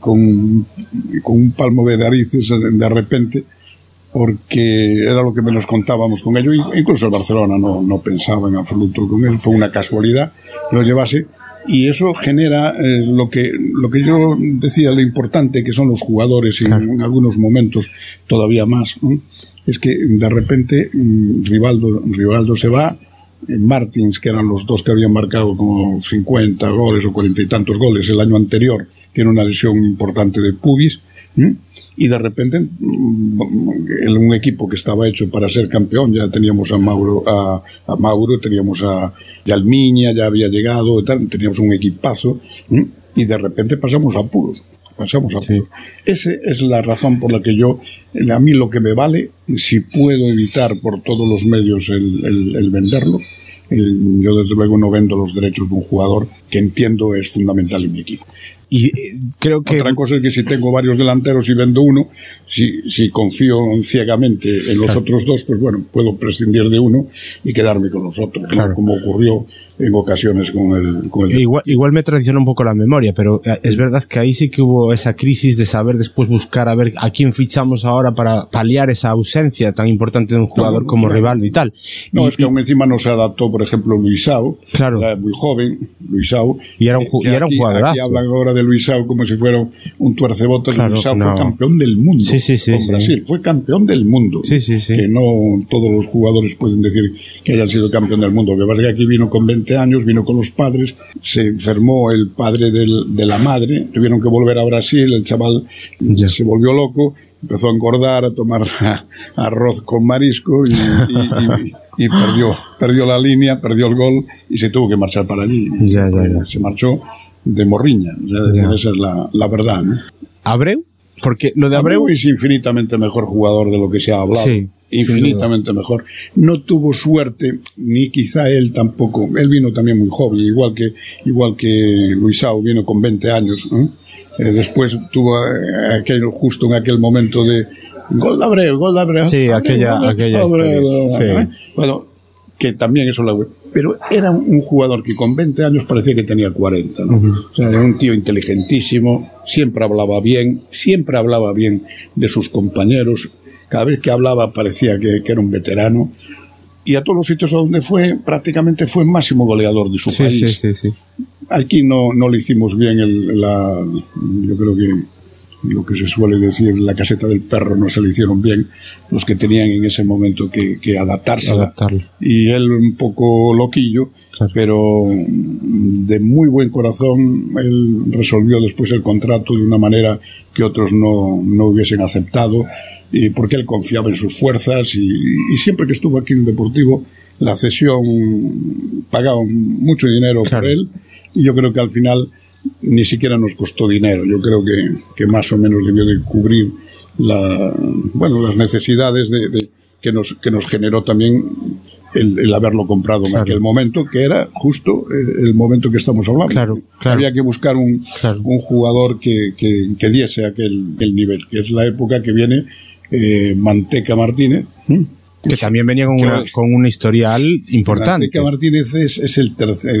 con, con un palmo de narices de repente porque era lo que menos contábamos con ello, incluso el Barcelona no, no pensaba en absoluto con él, fue una casualidad que lo llevase, y eso genera eh, lo que lo que yo decía lo importante que son los jugadores y claro. en, en, algunos momentos todavía más ¿no? es que de repente mm, Rivaldo Rivaldo se va eh, Martins que eran los dos que habían marcado como 50 goles o 40 y tantos goles el año anterior tiene una lesión importante de pubis ¿eh? Y de repente en un equipo que estaba hecho para ser campeón ya teníamos a Mauro a, a Mauro teníamos a Yalmiña ya había llegado y tal, teníamos un equipazo y de repente pasamos a apuros pasamos a apuros. Sí. esa es la razón por la que yo a mí lo que me vale si puedo evitar por todos los medios el, el, el venderlo el, yo desde luego no vendo los derechos de un jugador que entiendo es fundamental en mi equipo y eh, creo que otra cosa es que si tengo varios delanteros y vendo uno si, si confío ciegamente en los claro. otros dos pues bueno puedo prescindir de uno y quedarme con los otros claro. ¿no? como ocurrió en ocasiones con el, con el igual, igual, me traiciona un poco la memoria pero eh, es verdad que ahí sí que hubo esa crisis de saber después buscar a ver a quién fichamos ahora para paliar esa ausencia tan importante de un jugador no, como no, Rivaldo y tal. No y, es que aún encima no se adaptó por ejemplo Luisao. Claro. Era muy joven Luisao. Y era un, y era un jugadorazo aquí hablan ahora de Luisao como si fuera un tuercebotas. Claro, Luisao no. fue campeón del mundo sí, sí, sí, con Brasil fue campeón del mundo. Sí, sí, sí. que no todos los jugadores pueden decir que hayan sido campeón del mundo. Que pasa que aquí vino con 20 años vino con los padres, se enfermó el padre del, de la madre, tuvieron que volver a Brasil, el chaval ya. se volvió loco, empezó a engordar, a tomar *laughs* arroz con marisco y, y, y, y, perdió, perdió la línea, perdió el gol y se tuvo que marchar para allí. Ya, ya, se marchó de morriña, sea, esa es la, la verdad. ¿no? ¿Abreu? Porque lo de Abreu... Abreu... es infinitamente mejor jugador de lo que se ha hablado. Sí infinitamente mejor. No tuvo suerte, ni quizá él tampoco. Él vino también muy joven, igual que, igual que Luisao vino con 20 años. ¿eh? Eh, después tuvo eh, aquel, justo en aquel momento de gol de Abreu, gol de Abreu. Sí, Abreu, aquella, Abreu, aquella Abreu, historia. Sí. Bueno, que también eso la pero era un jugador que con 20 años parecía que tenía 40, ¿no? O sea, era un tío inteligentísimo, siempre hablaba bien, siempre hablaba bien de sus compañeros, cada vez que hablaba parecía que, que era un veterano, y a todos los sitios a donde fue, prácticamente fue máximo goleador de su Sí, país. sí, sí, sí. Aquí no, no le hicimos bien el, la, yo creo que lo que se suele decir, la caseta del perro no se le hicieron bien los que tenían en ese momento que, que adaptarse. Y él un poco loquillo, pero de muy buen corazón, él resolvió después el contrato de una manera que otros no, no hubiesen aceptado, y porque él confiaba en sus fuerzas y, y siempre que estuvo aquí en el Deportivo, la cesión pagaban mucho dinero por él y yo creo que al final ni siquiera nos costó dinero. Yo creo que, que más o menos debió de cubrir la, bueno, las necesidades de, de- que, nos, que nos generó también el, el haberlo comprado en aquel momento, que era justo eh, el momento que estamos hablando. Claro, claro. Había que buscar un, un jugador que, que, que diese aquel el nivel, que es la época que viene eh, Manteca Martínez. Que también venía con una, con un historial importante. Manteca Martínez es, es el tercer.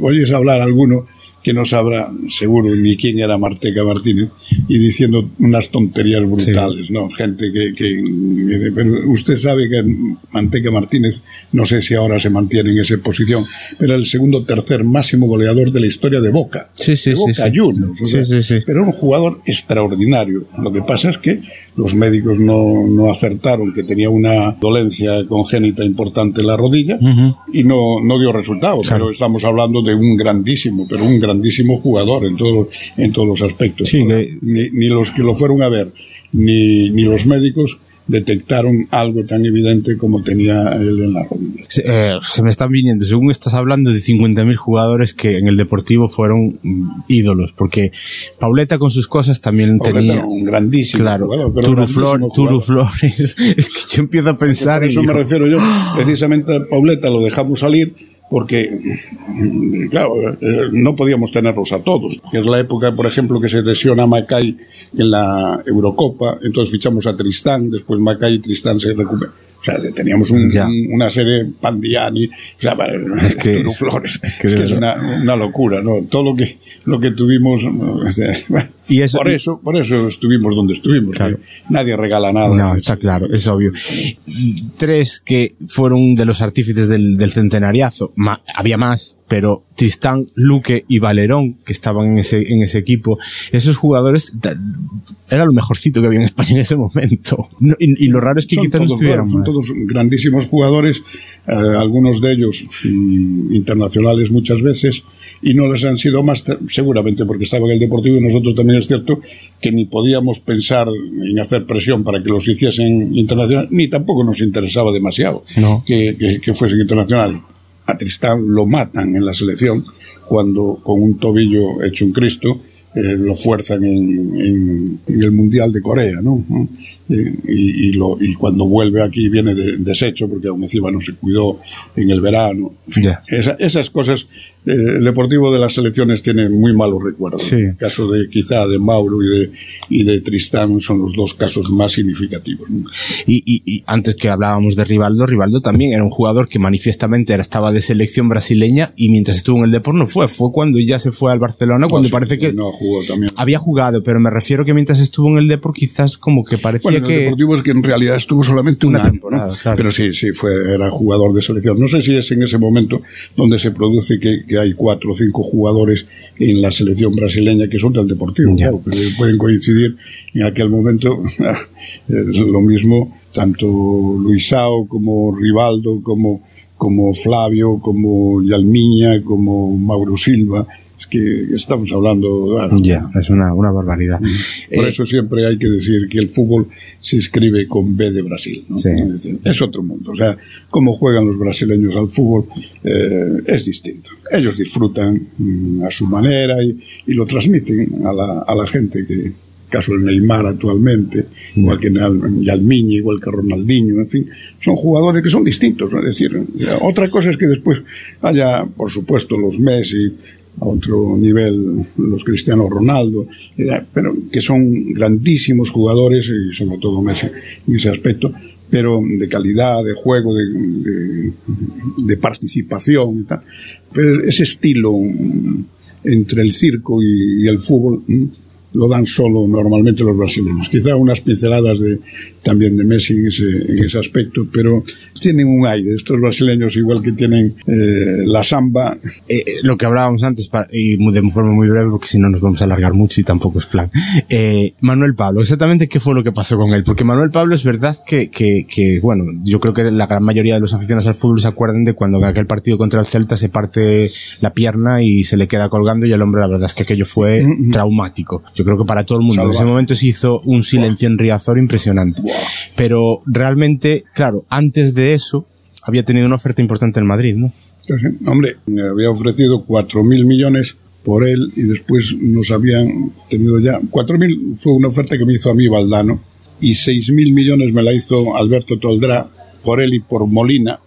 Oyes hablar a alguno que no sabrá seguro ni quién era Marteca Martínez y diciendo unas tonterías brutales, ¿no? Gente que, que- Pero usted sabe que Manteca Martínez, no sé si ahora se mantiene en esa posición, pero el segundo tercer máximo goleador de la historia de Boca. Sí, sí, de sí, Boca. Juniors. o Sí, sea, sí, sí. Pero era un jugador extraordinario. Lo que pasa es que los médicos no, no acertaron que tenía una dolencia congénita importante en la rodilla y no, no dio resultado. Claro. Pero estamos hablando de un grandísimo, pero un grandísimo jugador en, todo, en todos los aspectos. Sí, que- ni, ni los que lo fueron a ver, ni, ni los médicos detectaron algo tan evidente como tenía él en la rodilla. Se, eh, se me están viniendo, según estás hablando, de 50.000 jugadores que en el Deportivo fueron mm, ídolos, porque Pauleta con sus cosas también Pauleta tenía... era un grandísimo Claro, jugador, pero Turu, Flor-. Turu Flores, *laughs* es que yo empiezo a pensar... Por eso y me digo, refiero yo. Precisamente a Pauleta lo dejamos salir porque, claro, eh, no podíamos tenerlos a todos. Que es la época, por ejemplo, que se lesiona Macay en la Eurocopa, entonces fichamos a Tristán, después Macay y Tristán se recupera. O sea, teníamos un- una serie Pandiani, o sea, Es que Flores. es que Es, de que es verdad. una, una locura, ¿no? Todo lo que, lo que tuvimos, ¿no? O sea, *laughs* Y eso- por eso, por eso estuvimos donde estuvimos. Nadie regala nada. No, está claro, es obvio. Tres que fueron de los artífices del, del centenariazo. Ma- había más, pero Tristán, Luque y Valerón, que estaban en ese, en ese equipo, esos jugadores era lo mejorcito que había en España en ese momento. No, y, y lo raro es que son quizás no estuvieran son mal. todos grandísimos jugadores, eh, algunos de ellos mm, internacionales muchas veces, y no les han sido más, te- seguramente porque estaba en el Deportivo y nosotros también es cierto que ni podíamos pensar en hacer presión para que los hiciesen internacional, ni tampoco nos interesaba demasiado No. que, que, que fuesen internacionales. A Tristán lo matan en la selección cuando con un tobillo hecho un Cristo eh, lo fuerzan en, en- en el Mundial de Corea, ¿no? Eh, y, y lo, y cuando vuelve aquí viene de- deshecho porque aún encima no se cuidó en el verano. En fin, Ya. esa- esas cosas, eh, el deportivo de las selecciones tiene muy malos recuerdos. Sí. El caso de quizá de Mauro y de, y de Tristán son los dos casos más significativos. ¿no? Y, y- y antes que hablábamos de Rivaldo, Rivaldo también era un jugador que manifiestamente era, estaba de selección brasileña y mientras estuvo en el Depor no fue, fue cuando ya se fue al Barcelona, cuando No, parece que no jugó también. había jugado, pero me refiero que mientras estuvo en el Depor quizás como que parecía Bueno, el que... Deportivo es que en realidad estuvo solamente un Una año, temporada, ¿no? claro. pero sí, sí, fue, era jugador de selección. No sé si es en ese momento donde se produce que, que hay cuatro o cinco jugadores en la selección brasileña que son del Deportivo, Ya. claro, pero pueden coincidir en aquel momento. es *laughs* lo mismo, tanto Luisao como Rivaldo, como, como Flavio, como Yalmiña, como Mauro Silva. Es que estamos hablando. claro, Ya, es una, una barbaridad. por Eh, eso siempre hay que decir que el fútbol se escribe con B de Brasil. ¿no? Sí. Es, decir, es otro mundo. O sea, cómo juegan los brasileños al fútbol eh, es distinto. Ellos disfrutan mm, a su manera y, y lo transmiten a la, a la gente que caso el Neymar actualmente, igual que Al- Yalmiña, igual que Ronaldinho, en fin, son jugadores que son distintos, ¿no? es decir, otra cosa es que después haya, por supuesto, los Messi, a otro nivel los Cristiano Ronaldo, eh, pero que son grandísimos jugadores y sobre todo Messi en ese aspecto, pero de calidad, de juego, de, de, de participación y tal. Pero ese estilo mm, entre el circo y, y el fútbol mm, lo dan solo normalmente los brasileños. Quizá unas pinceladas de, también de Messi en ese, en ese aspecto, pero tienen un aire. Estos brasileños, igual que tienen eh, la samba. Eh, eh, lo que hablábamos antes, y de forma muy breve, porque si no nos vamos a alargar mucho y tampoco es plan. Eh, Manuel Pablo, exactamente qué fue lo que pasó con él, porque Manuel Pablo es verdad que, que, que, bueno, yo creo que la gran mayoría de los aficionados al fútbol se acuerdan de cuando en aquel partido contra el Celta se parte la pierna y se le queda colgando y el hombre, la verdad es que aquello fue traumático. Yo creo que para todo el mundo. Salva. En ese momento se hizo un silencio en Riazor impresionante. Pero realmente, claro, antes de eso, había tenido una oferta importante en Madrid, ¿no? Hombre, me había ofrecido 4.000 millones por él y después nos habían tenido ya. 4.000 fue una oferta que me hizo a mí Valdano y 6.000 millones me la hizo Alberto Toldrá por él y por Molina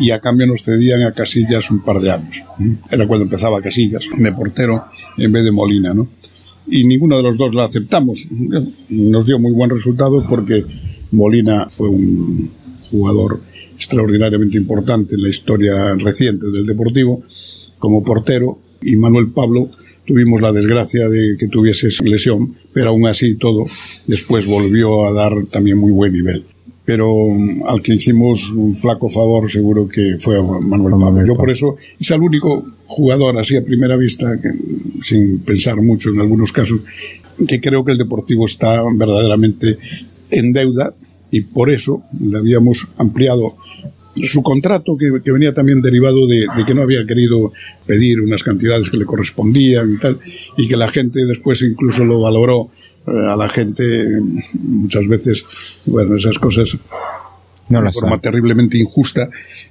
y a cambio nos cedían a Casillas un par de años. Era cuando empezaba Casillas, me portero en vez de Molina, ¿no? Y ninguno de los dos la aceptamos. Nos dio muy buen resultado porque Molina fue un jugador extraordinariamente importante en la historia reciente del Deportivo como portero y Manuel Pablo tuvimos la desgracia de que tuviese lesión, pero aún así todo después volvió a dar también muy buen nivel. Pero al que hicimos un flaco favor seguro que fue Manuel Pablo. Yo por eso es el único jugador así a primera vista, que, sin pensar mucho en algunos casos, que creo que el Deportivo está verdaderamente en deuda y por eso le habíamos ampliado su contrato que, venía también derivado de, de, que no había querido pedir unas cantidades que le correspondían y tal y que la gente después incluso lo valoró eh, a la gente muchas veces bueno esas cosas no de forma sabe. terriblemente injusta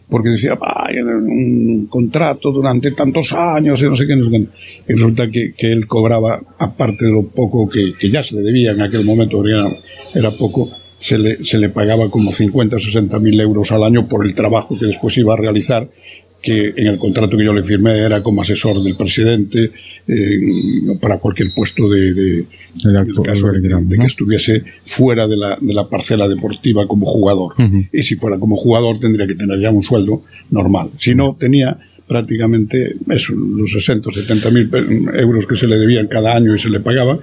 porque decía Ay, un contrato durante tantos años y no sé qué, no sé qué. y resulta que, que él cobraba aparte de lo poco que, que ya se le debía en aquel momento era, era poco se le, se le pagaba como 50 o 60 mil euros al año por el trabajo que después iba a realizar, que en el contrato que yo le firmé era como asesor del presidente eh, para cualquier puesto de, de el, el caso de, de, de, que estuviese fuera de la, de la parcela deportiva como jugador. Uh -huh. Y si fuera como jugador tendría que tener ya un sueldo normal. Si no, tenía prácticamente eso, los 60 o 70 mil euros que se le debían cada año y se le pagaba,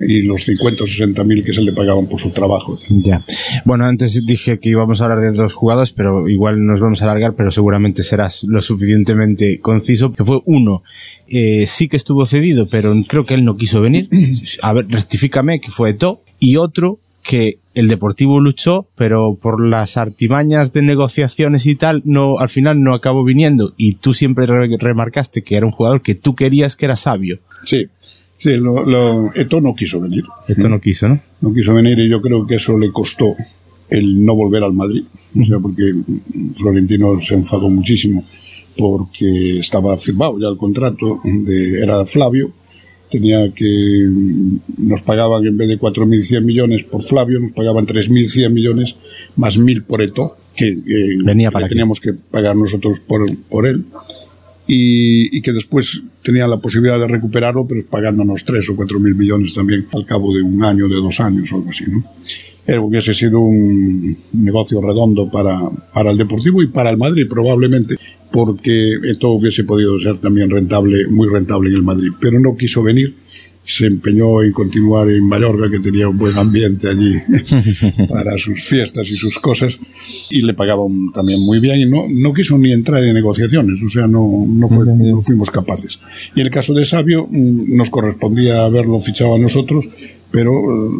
y los 50 o 60 mil que se le pagaban por su trabajo. Ya. Bueno, antes dije que íbamos a hablar de dos jugados, pero igual nos vamos a alargar, pero seguramente serás lo suficientemente conciso, que fue uno, eh, sí que estuvo cedido, pero creo que él no quiso venir. *clears throat* A ver, rectifícame, que fue To, y otro que el Deportivo luchó, pero por las artimañas de negociaciones y tal, no, al final no acabó viniendo. Y tú siempre re remarcaste que era un jugador que tú querías que era sabio. Sí, sí, lo, lo, Eto no quiso venir. Esto no quiso, ¿no? No quiso venir y yo creo que eso le costó el no volver al Madrid. O sea, porque Florentino se enfadó muchísimo porque estaba firmado ya el contrato de, era Flavio tenía que nos pagaban en vez de 4.100 millones por Flavio, nos pagaban 3.100 millones más 1.000 por Eto, que, que, Venía para que teníamos que pagar nosotros por, por él. Y, y, que después tenía la posibilidad de recuperarlo, pero pagándonos 3 o 4 mil millones también al cabo de un año, de dos años o algo así, ¿no? Era, hubiese sido un negocio redondo para, para el Deportivo y para el Madrid probablemente, porque esto hubiese podido ser también rentable, muy rentable en el Madrid, pero no quiso venir, se empeñó en continuar en Mallorca, que tenía un buen ambiente allí *laughs* para sus fiestas y sus cosas, y le pagaban también muy bien, y no, no quiso ni entrar en negociaciones, o sea, no, no, fue, no fuimos capaces. Y en el caso de Sabio, mm, nos correspondía haberlo fichado a nosotros, pero eh,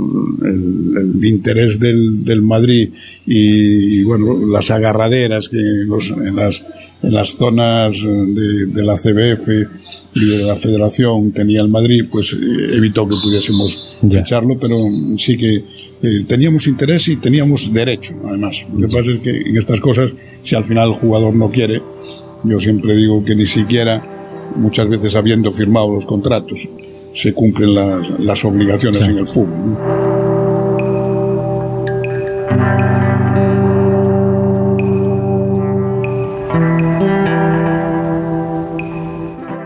el, el interés del, del Madrid y, y, bueno, las agarraderas que los, en las en las zonas de, de, la CBF y de la Federación tenía el Madrid, pues eh, evitó que pudiésemos ya. ficharlo, pero sí que eh, teníamos interés y teníamos derecho, además. Lo que pasa es que en estas cosas, si al final el jugador no quiere, yo siempre digo que ni siquiera, muchas veces habiendo firmado los contratos, se cumplen las, las obligaciones en el fútbol. ¿no?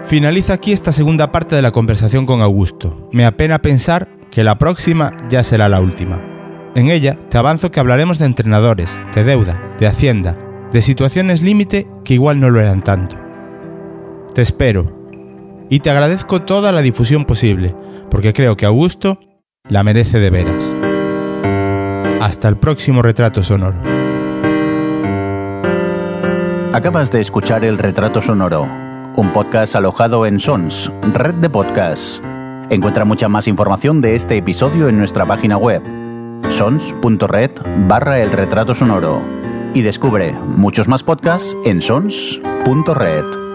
Finaliza aquí esta segunda parte de la conversación con Augusto. Me apena pensar que la próxima ya será la última. En ella te avanzo que hablaremos de entrenadores, de deuda, de hacienda, de situaciones límite que igual no lo eran tanto. Te espero y te agradezco toda la difusión posible, porque creo que Augusto la merece de veras. Hasta el próximo retrato sonoro. Acabas de escuchar El Retrato Sonoro, un podcast alojado en Sons, red de podcasts. Encuentra mucha más información de este episodio en nuestra página web, sons.red barra el retrato sonoro. Y descubre muchos más podcasts en sons.red.